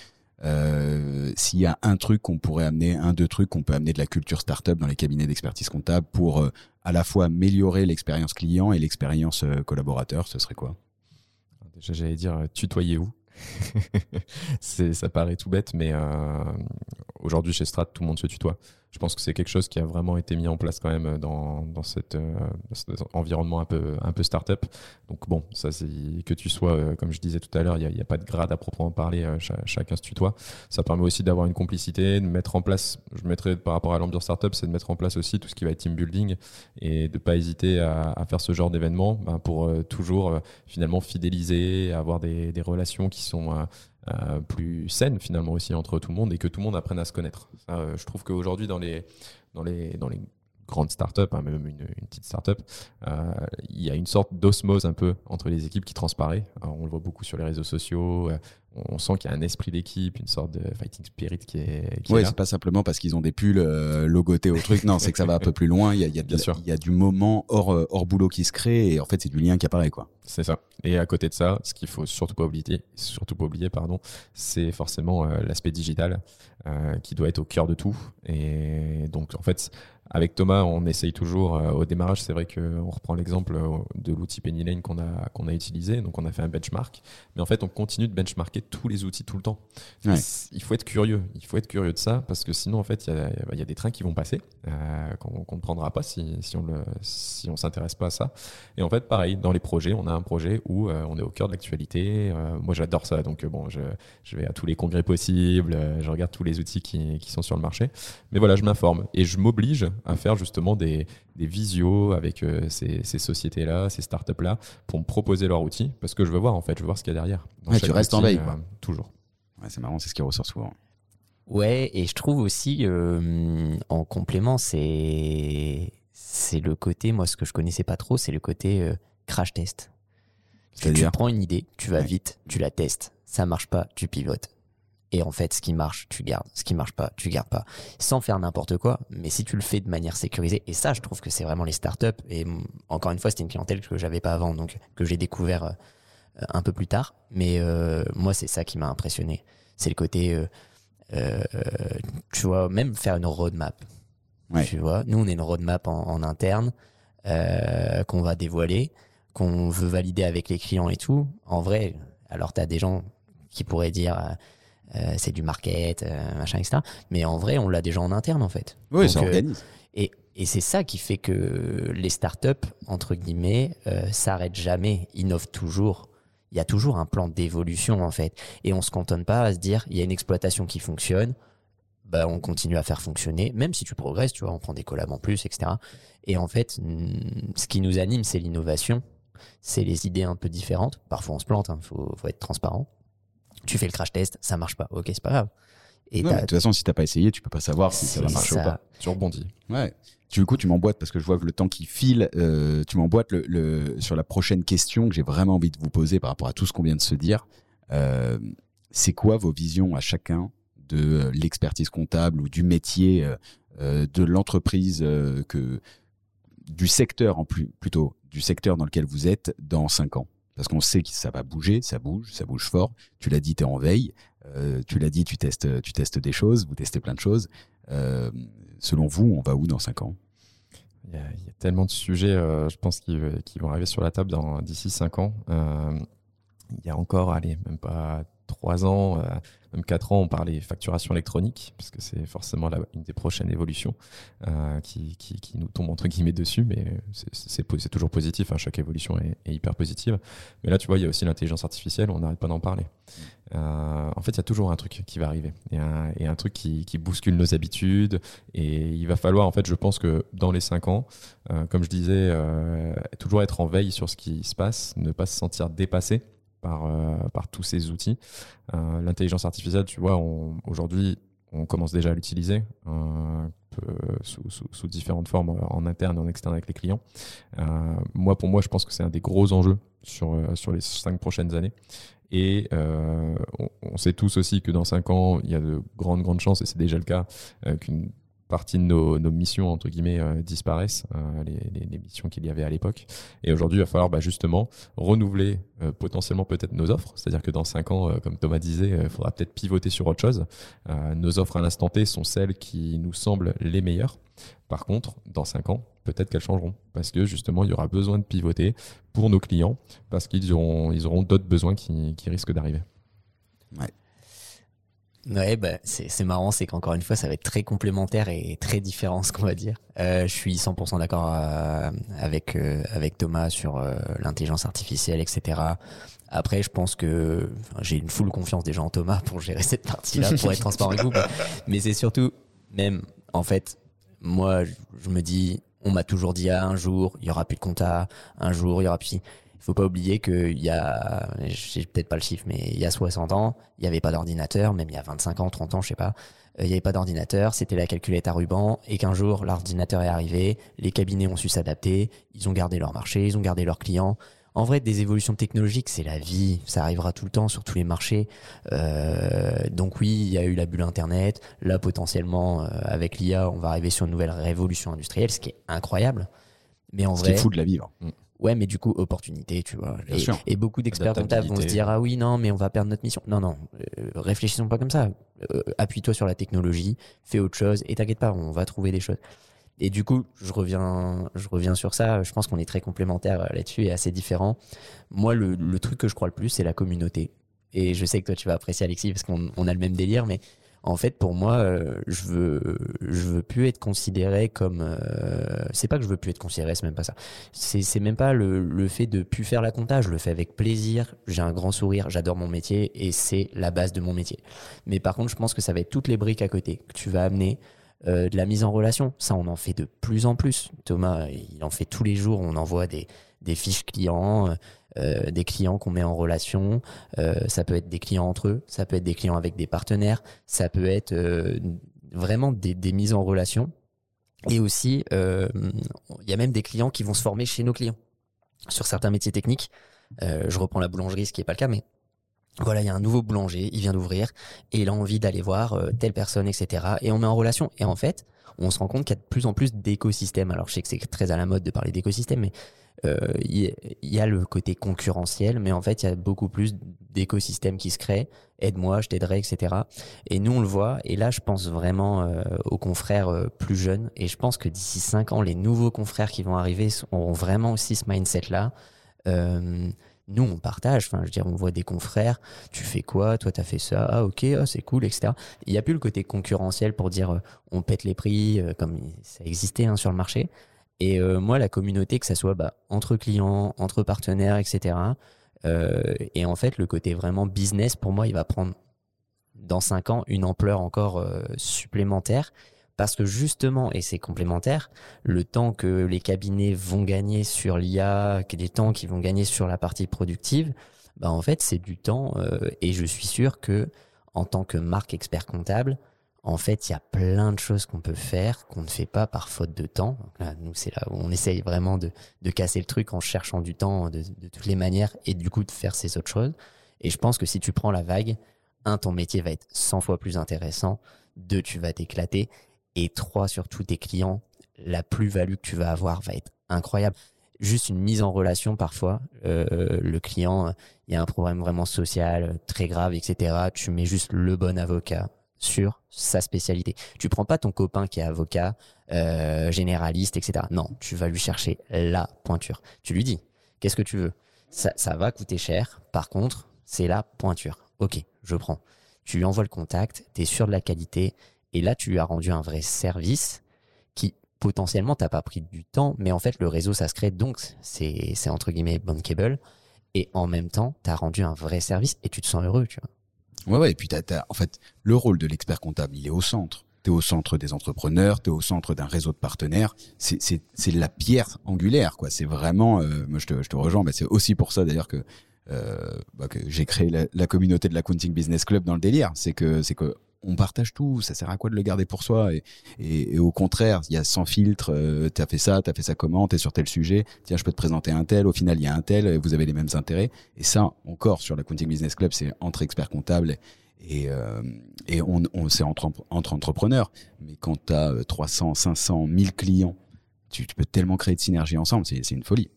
Euh, S'il y a un truc qu'on pourrait amener, un, deux trucs qu'on peut amener de la culture start-up dans les cabinets d'expertise comptable pour euh, à la fois améliorer l'expérience client et l'expérience euh, collaborateur, ce serait quoi? Déjà, j'allais dire tutoyez-vous. ça paraît tout bête, mais euh, aujourd'hui chez Strat, tout le monde se tutoie. Je pense que c'est quelque chose qui a vraiment été mis en place quand même dans, dans, cette, euh, dans cet environnement un peu, un peu start-up. Donc bon, ça c'est que tu sois, euh, comme je disais tout à l'heure, il n'y a, pas de grade à proprement parler, euh, ch- chacun se tutoie. Ça permet aussi d'avoir une complicité, de mettre en place, je mettrais par rapport à l'ambiance start-up, c'est de mettre en place aussi tout ce qui va être team building et de pas hésiter à, faire ce genre d'événement ben, pour euh, toujours euh, finalement fidéliser, avoir des relations qui sont euh, plus saines finalement aussi entre tout le monde et que tout le monde apprenne à se connaître. Euh, je trouve qu'aujourd'hui dans les grandes startups, hein, même une, une petite startup, euh, il y a une sorte d'osmose un peu entre les équipes qui transparaît. Alors, on le voit beaucoup sur les réseaux sociaux. euh, on sent qu'il y a un esprit d'équipe, une sorte de fighting spirit qui est, qui Oui, c'est pas simplement parce qu'ils ont des pulls euh, logotés au truc. Non, c'est que ça va un peu plus loin. Il y a, il y a, de- Bien sûr. il y a du moment hors, euh, hors boulot qui se crée et en fait, c'est du lien qui apparaît, quoi. C'est ça. Et à côté de ça, ce qu'il faut surtout pas oublier, surtout pas oublier, pardon, c'est forcément euh, l'aspect digital euh, qui doit être au cœur de tout. Et donc, en fait, avec Thomas, on essaye toujours. euh, au démarrage, c'est vrai qu'on reprend l'exemple euh, de l'outil Penny Lane qu'on a qu'on a utilisé. Donc, on a fait un benchmark. Mais en fait, on continue de benchmarker tous les outils tout le temps. Ouais. Il faut être curieux. Il faut être curieux de ça parce que sinon, en fait, il y a, il y a des trains qui vont passer euh, qu'on ne prendra pas si, si on le si on s'intéresse pas à ça. Et en fait, pareil, dans les projets, on a un projet où euh, on est au cœur de l'actualité. Euh, moi, j'adore ça. Donc, bon, je, je vais à tous les congrès possibles, je regarde tous les outils qui, qui sont sur le marché. Mais voilà, je m'informe et je m'oblige à faire justement des, des visios avec euh, ces, ces sociétés-là, ces startups-là, pour me proposer leur outil parce que je veux voir, en fait, je veux voir ce qu'il y a derrière. Ouais, tu restes en veille, quoi. euh, toujours. Ouais, c'est marrant, c'est ce qui ressort souvent. Ouais, et je trouve aussi, euh, en complément, c'est c'est le côté, moi, ce que je connaissais pas trop, c'est le côté euh, crash test. Tu, prends une idée, tu vas Ouais. vite, tu la testes, ça marche pas, tu pivotes. Et en fait, ce qui marche, tu gardes. Ce qui marche pas, tu gardes pas. Sans faire n'importe quoi, mais si tu le fais de manière sécurisée, et ça, je trouve que c'est vraiment les startups. Et encore une fois, c'était une clientèle que j'avais pas avant, donc que j'ai découvert euh, un peu plus tard. Mais euh, moi, c'est ça qui m'a impressionné. C'est le côté, euh, euh, tu vois, même faire une roadmap. Ouais. Tu vois, nous, on est une roadmap en, en interne euh, qu'on va dévoiler, qu'on veut valider avec les clients et tout. En vrai, alors tu as des gens qui pourraient dire euh, c'est du market, euh, machin, etc. Mais en vrai, on l'a déjà en interne, en fait. Oui, Donc, ça euh, organise. et, et c'est ça qui fait que les startups, entre guillemets, euh, s'arrêtent jamais, innovent toujours. Il y a toujours un plan d'évolution, en fait. Et on se cantonne pas à se dire, il y a une exploitation qui fonctionne, bah, on continue à faire fonctionner, même si tu progresses, tu vois, on prend des collabs en plus, etc. Et en fait, ce qui nous anime, c'est l'innovation, c'est les idées un peu différentes. Parfois, on se plante, il faut, faut être transparent. Tu fais le crash test, ça marche pas, ok, c'est pas grave. Et de toute façon, si t'as pas essayé, tu peux pas savoir si ça va marcher ça. ou pas. Tu rebondis. Ouais. Du coup, tu m'emboîtes parce que je vois que le temps qui file. euh, tu m'emboîtes le, le- sur la prochaine question que j'ai vraiment envie de vous poser par rapport à tout ce qu'on vient de se dire. Euh, c'est quoi vos visions à chacun de euh, l'expertise comptable ou du métier euh, de l'entreprise euh, que du secteur en plus plutôt du secteur dans lequel vous êtes dans cinq ans? Parce qu'on sait que ça va bouger, ça bouge, ça bouge fort. Tu l'as dit, tu es en veille. Euh, tu l'as dit, tu testes, tu testes des choses, vous testez plein de choses. Euh, selon vous, on va où dans 5 ans? Il y, a, tellement de sujets, euh, je pense, qui, qui vont arriver sur la table d'ici 5 ans. Il y a encore, allez, même pas 3 ans, même 4 ans, on parlait facturation électronique, parce que c'est forcément une des prochaines évolutions euh, qui, qui, nous tombe entre guillemets dessus, mais c'est- toujours positif, hein, chaque évolution est, hyper positive. Mais là, tu vois, il y a aussi l'intelligence artificielle, on n'arrête pas d'en parler. Euh, en fait, il y a toujours un truc qui va arriver, et un, truc qui, qui bouscule nos habitudes, et il va falloir, en fait, je pense que dans les 5 ans, euh, comme je disais, toujours être en veille sur ce qui se passe, ne pas se sentir dépassé par, euh, par tous ces outils. Euh, L'intelligence artificielle, tu vois, aujourd'hui, on commence déjà à l'utiliser euh, sous, différentes formes, en interne et en externe avec les clients. Moi, pour moi, je pense que c'est un des gros enjeux sur, sur les cinq prochaines années. Et on, on sait tous aussi que dans cinq ans, il y a de grandes, grandes chances, et c'est déjà le cas, qu'une partie de nos, missions entre guillemets euh, disparaissent, euh, les, missions qu'il y avait à l'époque. Et aujourd'hui, il va falloir bah, justement renouveler euh, potentiellement peut-être nos offres. C'est-à-dire que dans cinq ans, comme Thomas disait, il faudra peut-être pivoter sur autre chose. nos offres à l'instant T sont celles qui nous semblent les meilleures. Par contre, dans cinq ans, peut-être qu'elles changeront parce que justement, il y aura besoin de pivoter pour nos clients parce qu'ils auront, ils auront d'autres besoins qui, qui risquent d'arriver. Ouais. Ouais, bah, c'est marrant, c'est qu'encore une fois, ça va être très complémentaire et très différent, ce qu'on va dire. Euh, je suis 100% d'accord euh, avec euh, avec Thomas sur l'intelligence artificielle, etc. Après, je pense que j'ai une full confiance déjà en Thomas pour gérer cette partie-là, pour être transparent avec vous. Mais c'est surtout, même, en fait, moi, je me dis, on m'a toujours dit, ah, un jour, il y aura plus de compta, un jour, il y aura plus il faut pas oublier qu'il y a, j'ai peut-être pas le chiffre, mais il y a 60 ans, il n'y avait pas d'ordinateur, même il y a 25 ans, 30 ans, je sais pas, euh, il n'y avait pas d'ordinateur, c'était la calculette à ruban, et qu'un jour l'ordinateur est arrivé, les cabinets ont su s'adapter, ils ont gardé leur marché, ils ont gardé leurs clients. En vrai, des évolutions technologiques, c'est la vie, ça arrivera tout le temps sur tous les marchés. Euh, donc oui, il y a eu la bulle Internet. Là, potentiellement, euh, avec l'IA, on va arriver sur une nouvelle révolution industrielle, ce qui est incroyable. Mais en ce vrai, qui est fou de la vivre. Ouais, mais du coup, opportunité, tu vois. Et, et, beaucoup d'experts comptables vont se dire ah oui, non, mais on va perdre notre mission. Non, non, euh, réfléchissons pas comme ça. Euh, appuie-toi sur la technologie, fais autre chose et t'inquiète pas, on va trouver des choses. Et du coup, je reviens, je reviens sur ça. Je pense qu'on est très complémentaires là-dessus et assez différents. Moi, le, le truc que je crois le plus, c'est la communauté. Et je sais que toi, tu vas apprécier Alexis parce qu'on on a le même délire, mais en fait, pour moi, euh, je veux, je veux plus être considéré comme. Euh, c'est pas que je veux plus être considéré, c'est même pas ça. C'est, même pas le, le fait de plus faire la compta. Je le fais avec plaisir. J'ai un grand sourire. J'adore mon métier et c'est la base de mon métier. Mais par contre, je pense que ça va être toutes les briques à côté que tu vas amener. Euh, de la mise en relation, ça on en fait de plus en plus. Thomas, il en fait tous les jours. On envoie des, des fiches clients, euh, des clients qu'on met en relation. Euh, ça peut être des clients entre eux, ça peut être des clients avec des partenaires, ça peut être euh, vraiment des, des, mises en relation. Et aussi, il y a même des clients qui vont se former chez nos clients sur certains métiers techniques. je reprends la boulangerie, ce qui n'est pas le cas, mais voilà, il y a un nouveau boulanger, il vient d'ouvrir et il a envie d'aller voir telle personne, etc. Et on met en relation. Et en fait, on se rend compte qu'il y a de plus en plus d'écosystèmes. Alors, je sais que c'est très à la mode de parler d'écosystèmes, mais il euh, y, a le côté concurrentiel, mais en fait, il y a beaucoup plus d'écosystèmes qui se créent. Aide-moi, je t'aiderai, etc. Et nous, on le voit. Et là, je pense vraiment euh, aux confrères euh, plus jeunes. Et je pense que d'ici cinq ans, les nouveaux confrères qui vont arriver auront vraiment aussi ce mindset-là. nous, on partage. Enfin, je veux dire, on voit des confrères. Tu fais quoi? Toi, t'as fait ça? Ah, ok, ah, c'est cool, etc. Il n'y a plus le côté concurrentiel pour dire on pète les prix comme ça existait hein, sur le marché. Et euh, moi, la communauté, que ça soit bah, entre clients, entre partenaires, etc. Euh, et en fait, le côté vraiment business, pour moi, il va prendre dans cinq ans une ampleur encore euh, supplémentaire. Parce que justement, et c'est complémentaire, le temps que les cabinets vont gagner sur l'IA, les temps qu'ils vont gagner sur la partie productive, bah en fait, c'est du temps. Et je suis sûr que en tant que marque expert comptable, en fait, il y a plein de choses qu'on peut faire qu'on ne fait pas par faute de temps. là, nous, c'est là où on essaye vraiment de, casser le truc en cherchant du temps de, toutes les manières et du coup de faire ces autres choses. Et je pense que si tu prends la vague, un, ton métier va être 100 fois plus intéressant. Deux, tu vas t'éclater. Et trois, surtout tes clients, la plus-value que tu vas avoir va être incroyable. Juste une mise en relation parfois. Euh, le client, il y a un problème vraiment social très grave, etc. Tu mets juste le bon avocat sur sa spécialité. Tu prends pas ton copain qui est avocat, euh, généraliste, etc. Non, tu vas lui chercher la pointure. Tu lui dis, qu'est-ce que tu veux? Ça, va coûter cher. Par contre, c'est la pointure. Ok, je prends. Tu lui envoies le contact, tu es sûr de la qualité, et là, tu lui as rendu un vrai service qui potentiellement t'as pas pris du temps, mais en fait, le réseau, ça se crée, donc c'est entre guillemets bankable. Et en même temps, tu as rendu un vrai service et tu te sens heureux, tu vois. Ouais, ouais, et puis t'as, en fait, le rôle de l'expert comptable, il est au centre. T'es au centre des entrepreneurs, t'es au centre d'un réseau de partenaires. C'est, la pierre angulaire, quoi. C'est vraiment, euh, moi je te, je te rejoins, mais c'est aussi pour ça d'ailleurs que, euh, bah, que j'ai créé la, la, communauté de l'accounting business club dans le délire. C'est que, c'est que on partage tout. Ça sert à quoi de le garder pour soi et, et, et, au contraire, il y a sans filtre. Euh, t'as fait ça, t'as fait ça comment T'es sur tel sujet Tiens, je peux te présenter un tel. Au final, il y a un tel. Vous avez les mêmes intérêts. Et ça, encore sur l'accounting business club, c'est entre experts comptables Et, euh, et on, on c'est entre, entre entrepreneurs. Mais quand tu as 300, 500, 1000 clients, tu, tu peux tellement créer de synergie ensemble. C'est c'est une folie.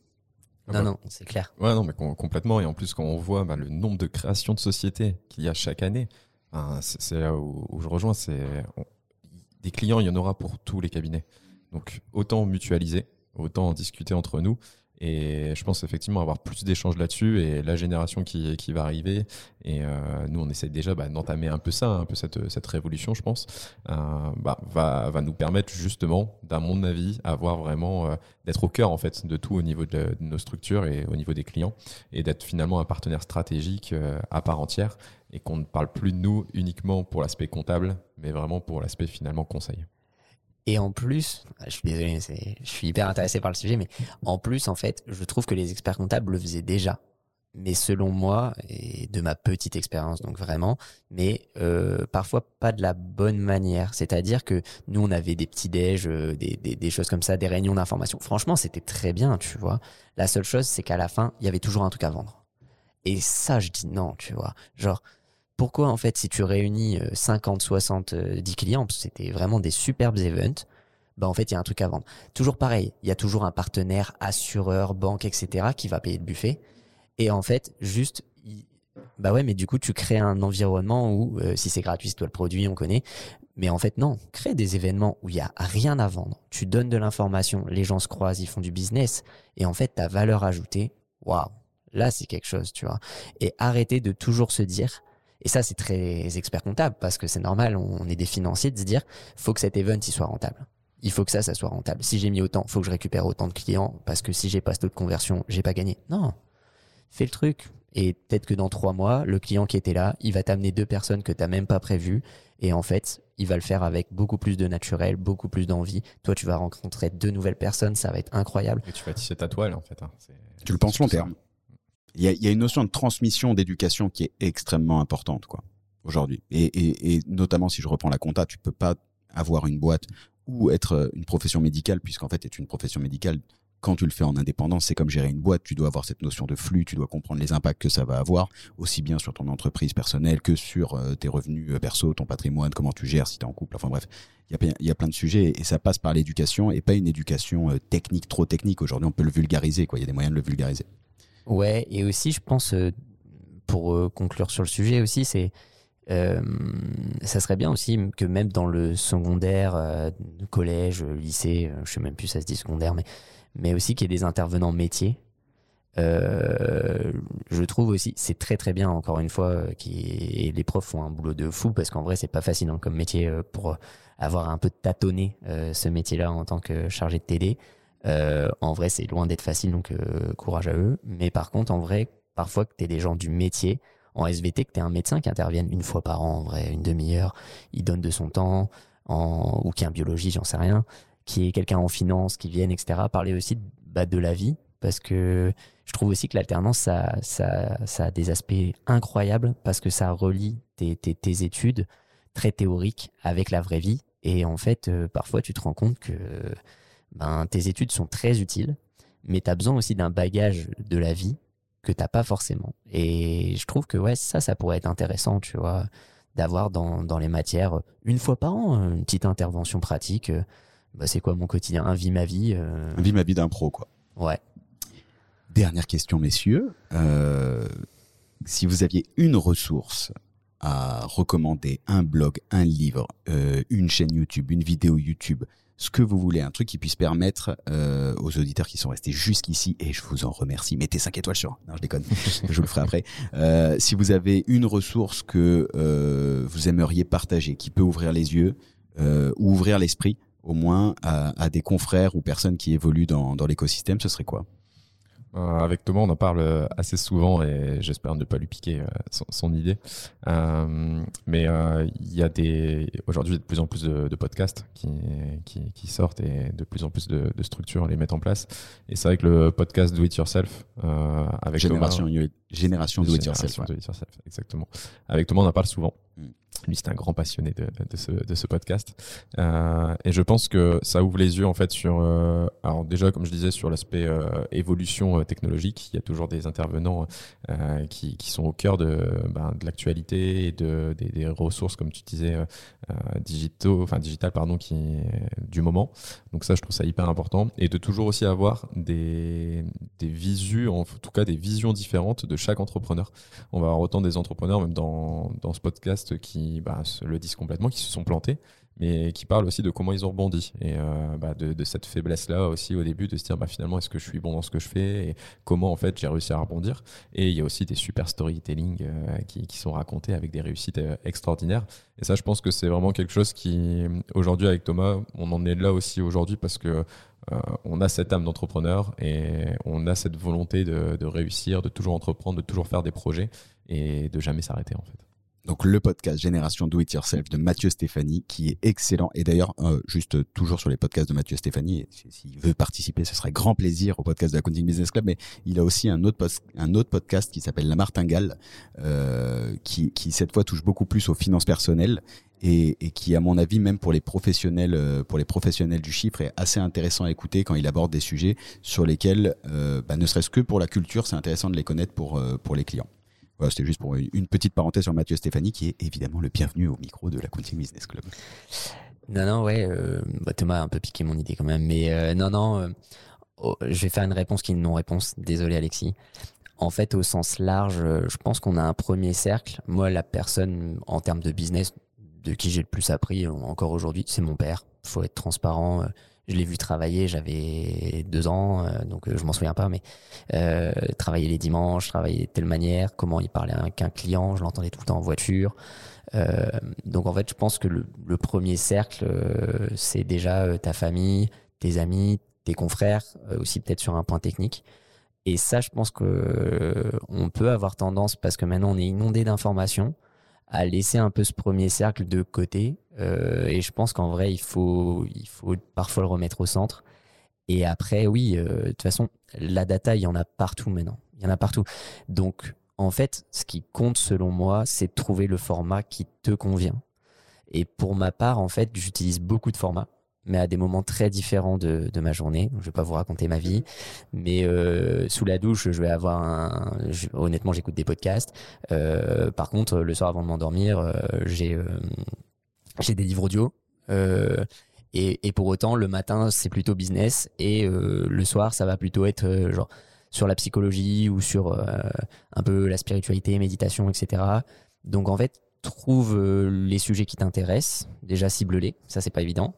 Ah Non, bah, non, c'est clair. Ouais, non, mais com- complètement. Et en plus, quand on voit bah, le nombre de créations de sociétés qu'il y a chaque année, c'est là où, où je rejoins. C'est des clients, il y en aura pour tous les cabinets. Donc, autant mutualiser, autant en discuter entre nous. Et je pense effectivement avoir plus d'échanges là-dessus et la génération qui, qui va arriver. Et euh, nous, on essaie déjà bah, d'entamer un peu ça, un peu cette, cette révolution, je pense, euh, bah, va, va nous permettre justement, d'un mon avis, avoir vraiment euh, d'être au cœur en fait de tout au niveau de, nos structures et au niveau des clients et d'être finalement un partenaire stratégique à part entière et qu'on ne parle plus de nous uniquement pour l'aspect comptable, mais vraiment pour l'aspect finalement conseil. Et en plus, je suis désolé, je suis hyper intéressé par le sujet, mais en plus, en fait, je trouve que les experts comptables le faisaient déjà. Mais selon moi, et de ma petite expérience, donc vraiment, mais euh, parfois pas de la bonne manière. C'est-à-dire que nous, on avait des petits déj, euh, des, des, des choses comme ça, des réunions d'information. Franchement, c'était très bien, tu vois. La seule chose, c'est qu'à la fin, il y avait toujours un truc à vendre. Et ça, je dis non, tu vois. Genre, pourquoi en fait si tu réunis euh, 50, 60, euh, 10 clients, c'était vraiment des superbes events, bah en fait il y a un truc à vendre. Toujours pareil, il y a toujours un partenaire, assureur, banque, etc. qui va payer le buffet. Et en fait, juste, bah ouais, mais du coup tu crées un environnement où euh, si c'est gratuit, c'est toi le produit, on connaît. Mais en fait non, crée des événements où il y a rien à vendre. Tu donnes de l'information, les gens se croisent, ils font du business. Et en fait ta valeur ajoutée, waouh, là c'est quelque chose, tu vois. Et arrêter de toujours se dire et ça, c'est très expert comptable parce que c'est normal, on est des financiers de se dire, faut que cet event il soit rentable. Il faut que ça, ça soit rentable. Si j'ai mis autant, faut que je récupère autant de clients parce que si j'ai pas ce taux de conversion, j'ai pas gagné. Non, fais le truc. Et peut-être que dans trois mois, le client qui était là, il va t'amener deux personnes que t'as même pas prévues. Et en fait, il va le faire avec beaucoup plus de naturel, beaucoup plus d'envie. Toi, tu vas rencontrer deux nouvelles personnes, ça va être incroyable. Et tu vas tisser ta toile en fait. hein. Tu le penses long terme. Il y a, une notion de transmission d'éducation qui est extrêmement importante, quoi, aujourd'hui. Et, notamment, si je reprends la compta, tu peux pas avoir une boîte ou être euh, une profession médicale, puisqu'en fait, être une profession médicale, quand tu le fais en indépendance, c'est comme gérer une boîte. Tu dois avoir cette notion de flux, tu dois comprendre les impacts que ça va avoir, aussi bien sur ton entreprise personnelle que sur euh, tes revenus euh, perso, ton patrimoine, comment tu gères si tu es en couple. Enfin bref, il y a, plein- il y a plein de sujets et ça passe par l'éducation et pas une éducation technique, trop technique. Aujourd'hui, on peut le vulgariser, quoi. Il y a des moyens de le vulgariser. Ouais, et aussi, je pense, euh, pour euh, conclure sur le sujet aussi, c'est euh, ça serait bien aussi que même dans le secondaire, collège, lycée, euh, je sais même plus ça se dit secondaire, mais, mais aussi qu'il y ait des intervenants métiers. Je trouve aussi, c'est très très bien, encore une fois, qui, et les profs font un boulot de fou parce qu'en vrai, c'est pas facile comme métier pour avoir un peu tâtonné ce métier-là en tant que chargé de TD. Euh, en vrai, c'est loin d'être facile, donc euh, courage à eux. Mais par contre, en vrai, parfois que tu es des gens du métier, en SVT, que tu es un médecin qui intervienne une fois par an, en vrai, une demi-heure, il donne de son temps, en, ou qui est un biologiste, j'en sais rien, qui est quelqu'un en finance, qui vienne, etc. Parler aussi bah, de la vie, parce que je trouve aussi que l'alternance, ça, ça, a des aspects incroyables, parce que ça relie tes, tes, tes études très théoriques avec la vraie vie. Et en fait, euh, parfois, tu te rends compte que ben, tes études sont très utiles, mais tu as besoin aussi d'un bagage de la vie que t'as pas forcément. Et je trouve que ouais, ça, ça pourrait être intéressant, tu vois, d'avoir dans, dans les matières, une fois par an, une petite intervention pratique. euh, Bah, c'est quoi mon quotidien? Un vie ma vie euh, Vie ma vie d'un pro, quoi. Ouais. Dernière question, messieurs. Euh, si vous aviez une ressource à recommander, un blog, un livre, euh, une chaîne YouTube, une vidéo YouTube, ce que vous voulez, un truc qui puisse permettre euh, aux auditeurs qui sont restés jusqu'ici, et je vous en remercie, mettez 5 étoiles sur... Non, je déconne, je le ferai après. Euh, si vous avez une ressource que euh, vous aimeriez partager, qui peut ouvrir les yeux ou ouvrir l'esprit, au moins à, à des confrères ou personnes qui évoluent dans, dans l'écosystème, ce serait quoi? Euh, avec Thomas, on en parle euh, assez souvent et j'espère ne pas lui piquer euh, son, son idée. Euh, mais il y a des aujourd'hui de plus en plus de, de podcasts qui, qui, qui sortent et de plus en plus de, de structures les mettent en place. Et c'est vrai que le podcast Do It Yourself avec Génération, Thomas, génération do it yourself. Génération Do It Yourself, exactement. Avec Thomas, on en parle souvent. Mm. Lui, c'est un grand passionné de, ce, podcast. Euh, et je pense que ça ouvre les yeux, en fait, sur. Euh, alors, déjà, comme je disais, sur l'aspect euh, évolution technologique. Il y a toujours des intervenants qui, qui, sont au cœur de, ben, de l'actualité et de, des, des, ressources, comme tu disais, digitaux, enfin, digital, pardon, qui, du moment. Donc, ça, je trouve ça hyper important. Et de toujours aussi avoir des, des visus, en tout cas, des visions différentes de chaque entrepreneur. On va avoir autant des entrepreneurs, même dans, dans ce podcast, qui bah, le disent complètement, qui se sont plantés, mais qui parlent aussi de comment ils ont rebondi et euh, bah, de, cette faiblesse-là aussi au début, de se dire bah, finalement est-ce que je suis bon dans ce que je fais et comment en fait j'ai réussi à rebondir. Et il y a aussi des super storytelling euh, qui, sont racontés avec des réussites euh, extraordinaires. Et ça, je pense que c'est vraiment quelque chose qui, aujourd'hui avec Thomas, on en est là aussi aujourd'hui parce que on a cette âme d'entrepreneur et on a cette volonté de réussir, de toujours entreprendre, de toujours faire des projets et de jamais s'arrêter en fait donc le podcast Génération Do It Yourself de Mathieu Stéphanie qui est excellent. Et d'ailleurs euh, juste toujours sur les podcasts de Mathieu Stéphanie s'il veut participer ce serait grand plaisir au podcast de la Counting Business Club. Mais il a aussi un autre un autre podcast qui s'appelle La Martingale euh, qui, qui cette fois touche beaucoup plus aux finances personnelles et, et, qui à mon avis même pour les professionnels euh, pour les professionnels du chiffre est assez intéressant à écouter quand il aborde des sujets sur lesquels euh, bah, ne serait-ce que pour la culture c'est intéressant de les connaître pour euh, pour les clients c'était juste pour une petite parenthèse sur Mathieu Stéphanie, qui est évidemment le bienvenu au micro de la Counting Business Club. Non, non, ouais, euh, bah, Thomas a un peu piqué mon idée quand même, mais euh, non, non, euh, oh, je vais faire une réponse qui est une non-réponse. Désolé, Alexis. En fait, au sens large, je pense qu'on a un premier cercle. Moi, la personne en termes de business de qui j'ai le plus appris encore aujourd'hui, c'est mon père. Faut être transparent je l'ai vu travailler, j'avais deux ans, euh, donc euh, je m'en souviens pas, mais euh, travailler les dimanches, travailler de telle manière, comment il parlait avec un client, je l'entendais tout le temps en voiture. Donc en fait, je pense que le, premier cercle, c'est déjà ta famille, tes amis, tes confrères, aussi peut-être sur un point technique. Et ça, je pense que on peut avoir tendance, parce que maintenant on est inondé d'informations, à laisser un peu ce premier cercle de côté. Euh, et je pense qu'en vrai, il faut, parfois le remettre au centre. Et après, oui, euh, de toute façon, la data, il y en a partout maintenant. Il y en a partout. Donc, en fait, ce qui compte selon moi, c'est de trouver le format qui te convient. Et pour ma part, en fait, j'utilise beaucoup de formats mais à des moments très différents de, de ma journée. Je vais pas vous raconter ma vie, mais euh, sous la douche, je vais avoir un. Honnêtement, j'écoute des podcasts. Euh, par contre, le soir avant de m'endormir, euh, j'ai euh, j'ai des livres audio. Euh, et, et, pour autant, le matin, c'est plutôt business, et le soir, ça va plutôt être genre sur la psychologie ou sur un peu la spiritualité, méditation, etc. Donc en fait, trouve les sujets qui t'intéressent. Déjà, cible-les. Ça, c'est pas évident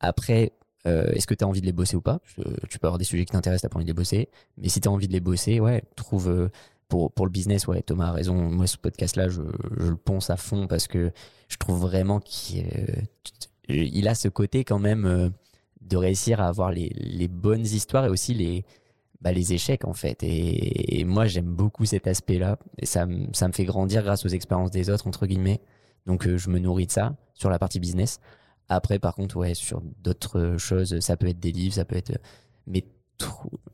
après, euh, est-ce que tu as envie de les bosser ou pas? Tu peux avoir des sujets qui t'intéressent, tu pas envie de les bosser. Mais si tu as envie de les bosser, ouais, trouve. Euh, pour, pour le business, ouais, Thomas a raison. Moi, ce podcast-là, je, le ponce à fond parce que je trouve vraiment qu'il il a ce côté quand même euh, de réussir à avoir les, bonnes histoires et aussi les, bah, les échecs en fait. Et, et moi, j'aime beaucoup cet aspect-là. Et ça, ça me fait grandir grâce aux expériences des autres, entre guillemets. Donc, je me nourris de ça sur la partie business. Après, par contre, ouais, sur d'autres choses, ça peut être des livres, ça peut être. Mais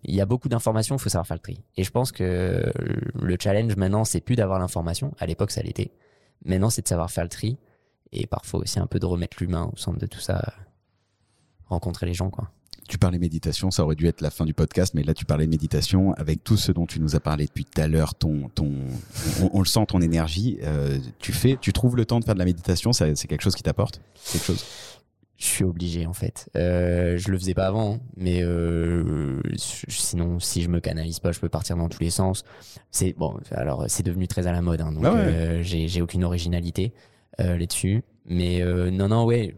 il y a beaucoup d'informations, il faut savoir faire le tri. Et je pense que le challenge maintenant, c'est plus d'avoir l'information. À l'époque, ça l'était. Maintenant, c'est de savoir faire le tri. Et parfois aussi un peu de remettre l'humain au centre de tout ça. Rencontrer les gens, quoi tu parlais méditation, ça aurait dû être la fin du podcast, mais là tu parlais méditation avec tout ce dont tu nous as parlé depuis tout à l'heure, ton, ton, on, le sent, ton énergie. Euh, tu fais, tu trouves le temps de faire de la méditation, c'est quelque chose qui t'apporte? Quelque chose? Je suis obligé en fait. Euh, je le faisais pas avant, hein, mais euh, sinon, si je me canalise pas, je peux partir dans tous les sens. C'est bon. Alors, c'est devenu très à la mode, hein, donc ah euh, j'ai aucune originalité là-dessus. Mais non, non, ouais.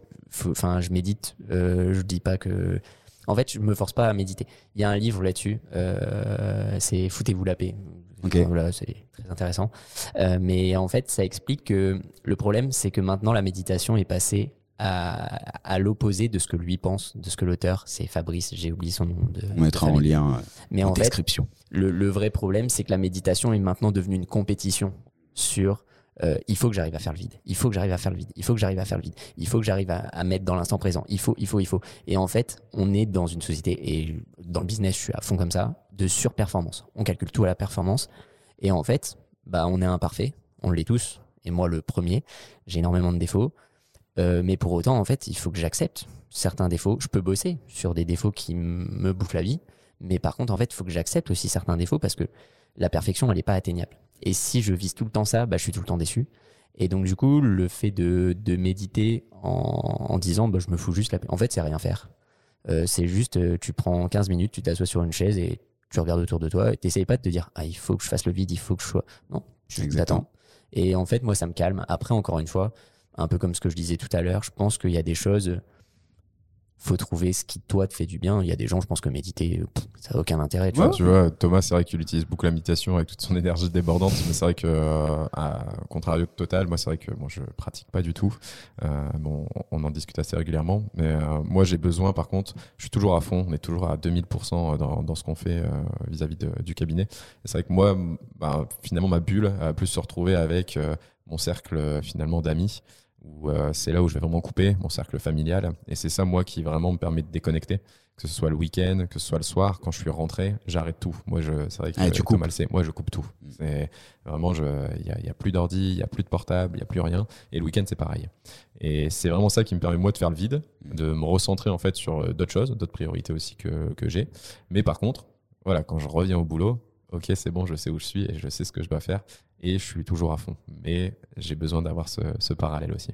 Enfin, je médite. je dis pas que en fait, je me force pas à méditer. Il y a un livre là-dessus, euh, c'est Foutez-vous la paix. Voilà, c'est très intéressant. Euh, mais en fait, ça explique que le problème, c'est que maintenant, la méditation est passée à, à l'opposé de ce que lui pense, de ce que l'auteur, c'est Fabrice, j'ai oublié son nom. De, On mettra en lien mais en, description. le, le, vrai problème, c'est que la méditation est maintenant devenue une compétition sur euh, il faut que j'arrive à faire le vide. Il faut que j'arrive à faire le vide. Il faut que j'arrive à faire le vide. Il faut que j'arrive à, mettre dans l'instant présent. Il faut, il faut, il faut. Et en fait, on est dans une société et dans le business, je suis à fond comme ça, de surperformance. On calcule tout à la performance. Et en fait, bah, on est imparfait. On l'est tous. et moi le premier. J'ai énormément de défauts. Euh, mais pour autant, en fait, il faut que j'accepte certains défauts. Je peux bosser sur des défauts qui me bouffent la vie. Mais par contre, en fait, il faut que j'accepte aussi certains défauts parce que la perfection, elle n'est pas atteignable. Et si je vise tout le temps ça, bah, je suis tout le temps déçu. Et donc, du coup, le fait de, de méditer en, en disant, bah, je me fous juste la En fait, c'est rien faire. Euh, c'est juste, euh, tu prends 15 minutes, tu t'assois sur une chaise et tu regardes autour de toi et t'essayes pas de te dire, ah, il faut que je fasse le vide, il faut que je sois. Non, tu t'attends. Et en fait, moi, ça me calme. Après, encore une fois, un peu comme ce que je disais tout à l'heure, je pense qu'il y a des choses faut trouver ce qui toi te fait du bien. Il y a des gens, je pense que méditer, ça n'a aucun intérêt. Tu, vois. tu vois, Thomas, c'est vrai qu'il utilise beaucoup la méditation avec toute son énergie débordante, mais c'est vrai que, euh, à contrario de Total, moi, c'est vrai que moi, je pratique pas du tout. Euh, bon, on en discute assez régulièrement, mais euh, moi, j'ai besoin, par contre, je suis toujours à fond, on est toujours à 2000% dans, dans ce qu'on fait vis-à-vis du cabinet. C'est vrai que moi, bah, finalement, ma bulle a plus se retrouver avec mon cercle finalement d'amis où euh, c'est là où je vais vraiment couper mon cercle familial. Et c'est ça, moi, qui vraiment me permet de déconnecter. Que ce soit le week-end, que ce soit le soir, quand je suis rentré, j'arrête tout. Moi, je, c'est vrai que ah, tu coupes. moi, je coupe tout. Mm. C'est vraiment, il n'y a, y a, plus d'ordi, il n'y a plus de portable, il n'y a plus rien. Et le week-end, c'est pareil. Et c'est vraiment ça qui me permet, moi, de faire le vide, mm. de me recentrer, en fait, sur euh, d'autres choses, d'autres priorités aussi que, que j'ai. Mais par contre, voilà, quand je reviens au boulot, ok, c'est bon, je sais où je suis et je sais ce que je dois faire et je suis toujours à fond. Mais j'ai besoin d'avoir ce, ce, parallèle aussi.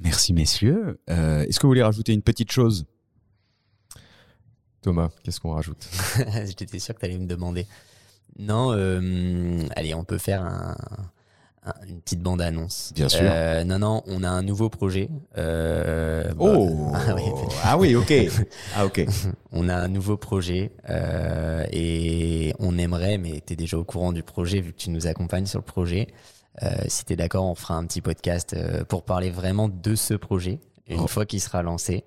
Merci messieurs. Euh, est-ce que vous voulez rajouter une petite chose? Thomas, qu'est-ce qu'on rajoute? J'étais sûr que tu allais me demander. Non, euh, allez, on peut faire un, une petite bande-annonce. Bien sûr. Euh, non, non, on a un nouveau projet. Euh, oh bah, ah, oui, ok. Ah, ok. on a un nouveau projet euh, et on aimerait, mais tu es déjà au courant du projet vu que tu nous accompagnes sur le projet. si tu es d'accord, on fera un petit podcast pour parler vraiment de ce projet une oh. fois qu'il sera lancé.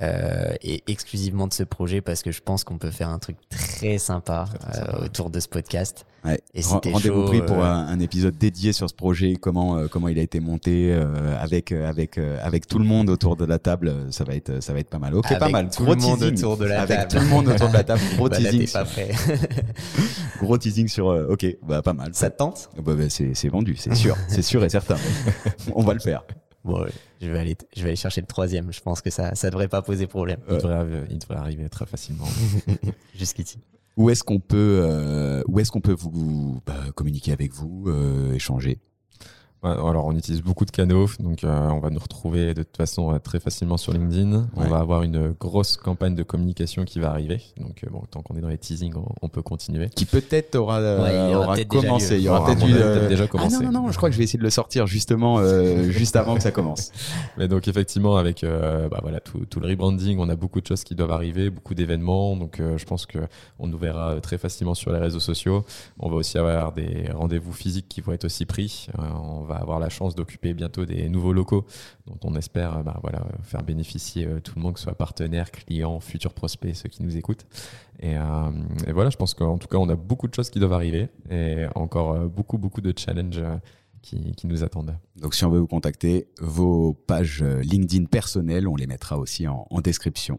Euh, et exclusivement de ce projet parce que je pense qu'on peut faire un truc très sympa, euh, autour de ce podcast. Ouais. Et Rendez-vous pris pour euh, un, épisode dédié sur ce projet, comment comment il a été monté avec avec avec tout le monde autour de la table. Ça va être ça va être pas mal. Ok, pas mal. Tout gros le monde autour de la avec tout le monde autour de la table. Gros bah, teasing. Pas prêt. gros teasing sur. ok, bah pas mal. Ça te tente? Bah, bah, c'est vendu, c'est sûr, c'est sûr et certain. On va le faire. Bon, je vais aller, je vais aller chercher le troisième. Je pense que ça, ça devrait pas poser problème. Il, devrait, il devrait arriver très facilement. Jusqu'ici. Où est-ce qu'on peut, euh, où est-ce qu'on peut vous bah, communiquer avec vous, euh, échanger? Alors, on utilise beaucoup de canaux, donc euh, on va nous retrouver de toute façon euh, très facilement sur LinkedIn. On va avoir une grosse campagne de communication qui va arriver. Donc, euh, bon, tant qu'on est dans les teasings, on, peut continuer. Qui peut-être aura, aura, commencé. Il y aura peut-être déjà commencé. Ah non, non, non, je crois que je vais essayer de le sortir justement juste avant que ça commence. Mais donc, effectivement, avec bah, voilà, tout, tout, le rebranding, on a beaucoup de choses qui doivent arriver, beaucoup d'événements. Donc, je pense que on nous verra très facilement sur les réseaux sociaux. On va aussi avoir des rendez-vous physiques qui vont être aussi pris. on va avoir la chance d'occuper bientôt des nouveaux locaux dont on espère euh, bah, faire bénéficier euh, tout le monde, que ce soit partenaires, clients, futurs prospects, ceux qui nous écoutent. Et, euh, et voilà, je pense qu'en tout cas, on a beaucoup de choses qui doivent arriver et encore beaucoup, beaucoup de challenges. Qui, nous attendent. Donc si on veut vous contacter, vos pages LinkedIn personnelles, on les mettra aussi en description.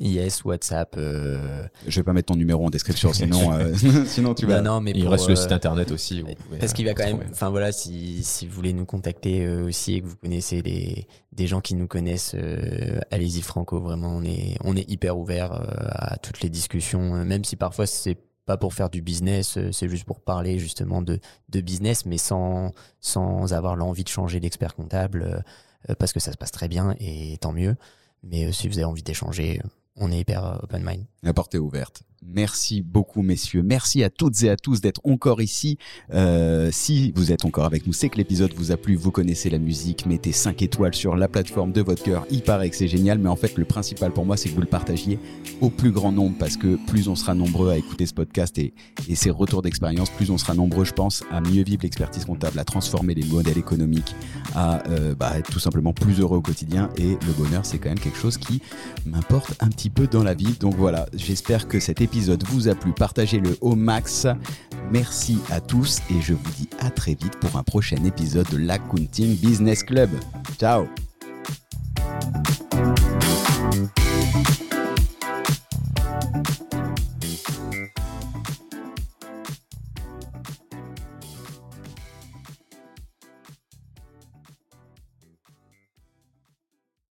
Yes, WhatsApp. Euh... Je vais pas mettre ton numéro en description, sinon, euh, sinon tu vas. Non, mais il reste le site internet aussi. parce qu'il va quand même. Enfin voilà, si, si vous voulez nous contacter euh, aussi et que vous connaissez des des gens qui nous connaissent, euh, allez-y Franco. Vraiment, on est on est hyper ouvert à toutes les discussions, même si parfois c'est pas pour faire du business, c'est juste pour parler justement de de business, mais sans sans avoir l'envie de changer d'expert comptable, parce que ça se passe très bien et tant mieux. Mais si vous avez envie d'échanger, on est hyper euh, open mind. La porte est ouverte. Merci beaucoup, messieurs. Merci à toutes et à tous d'être encore ici. Euh, si vous êtes encore avec nous, c'est que l'épisode vous a plu. Vous connaissez la musique. Mettez 5 étoiles sur la plateforme de votre cœur. Il paraît que c'est génial, mais en fait, le principal pour moi, c'est que vous le partagiez au plus grand nombre parce que plus on sera nombreux à écouter ce podcast et, et ces retours d'expérience, plus on sera nombreux, je pense, à mieux vivre l'expertise comptable, à transformer les modèles économiques, à euh, bah, être tout simplement plus heureux au quotidien. Et le bonheur, c'est quand même quelque chose qui m'importe un petit peu dans la vie. Donc voilà, j'espère que cet épisode vous a plu, partagez-le au max. Merci à tous et je vous dis à très vite pour un prochain épisode de l'Accounting Business Club. Ciao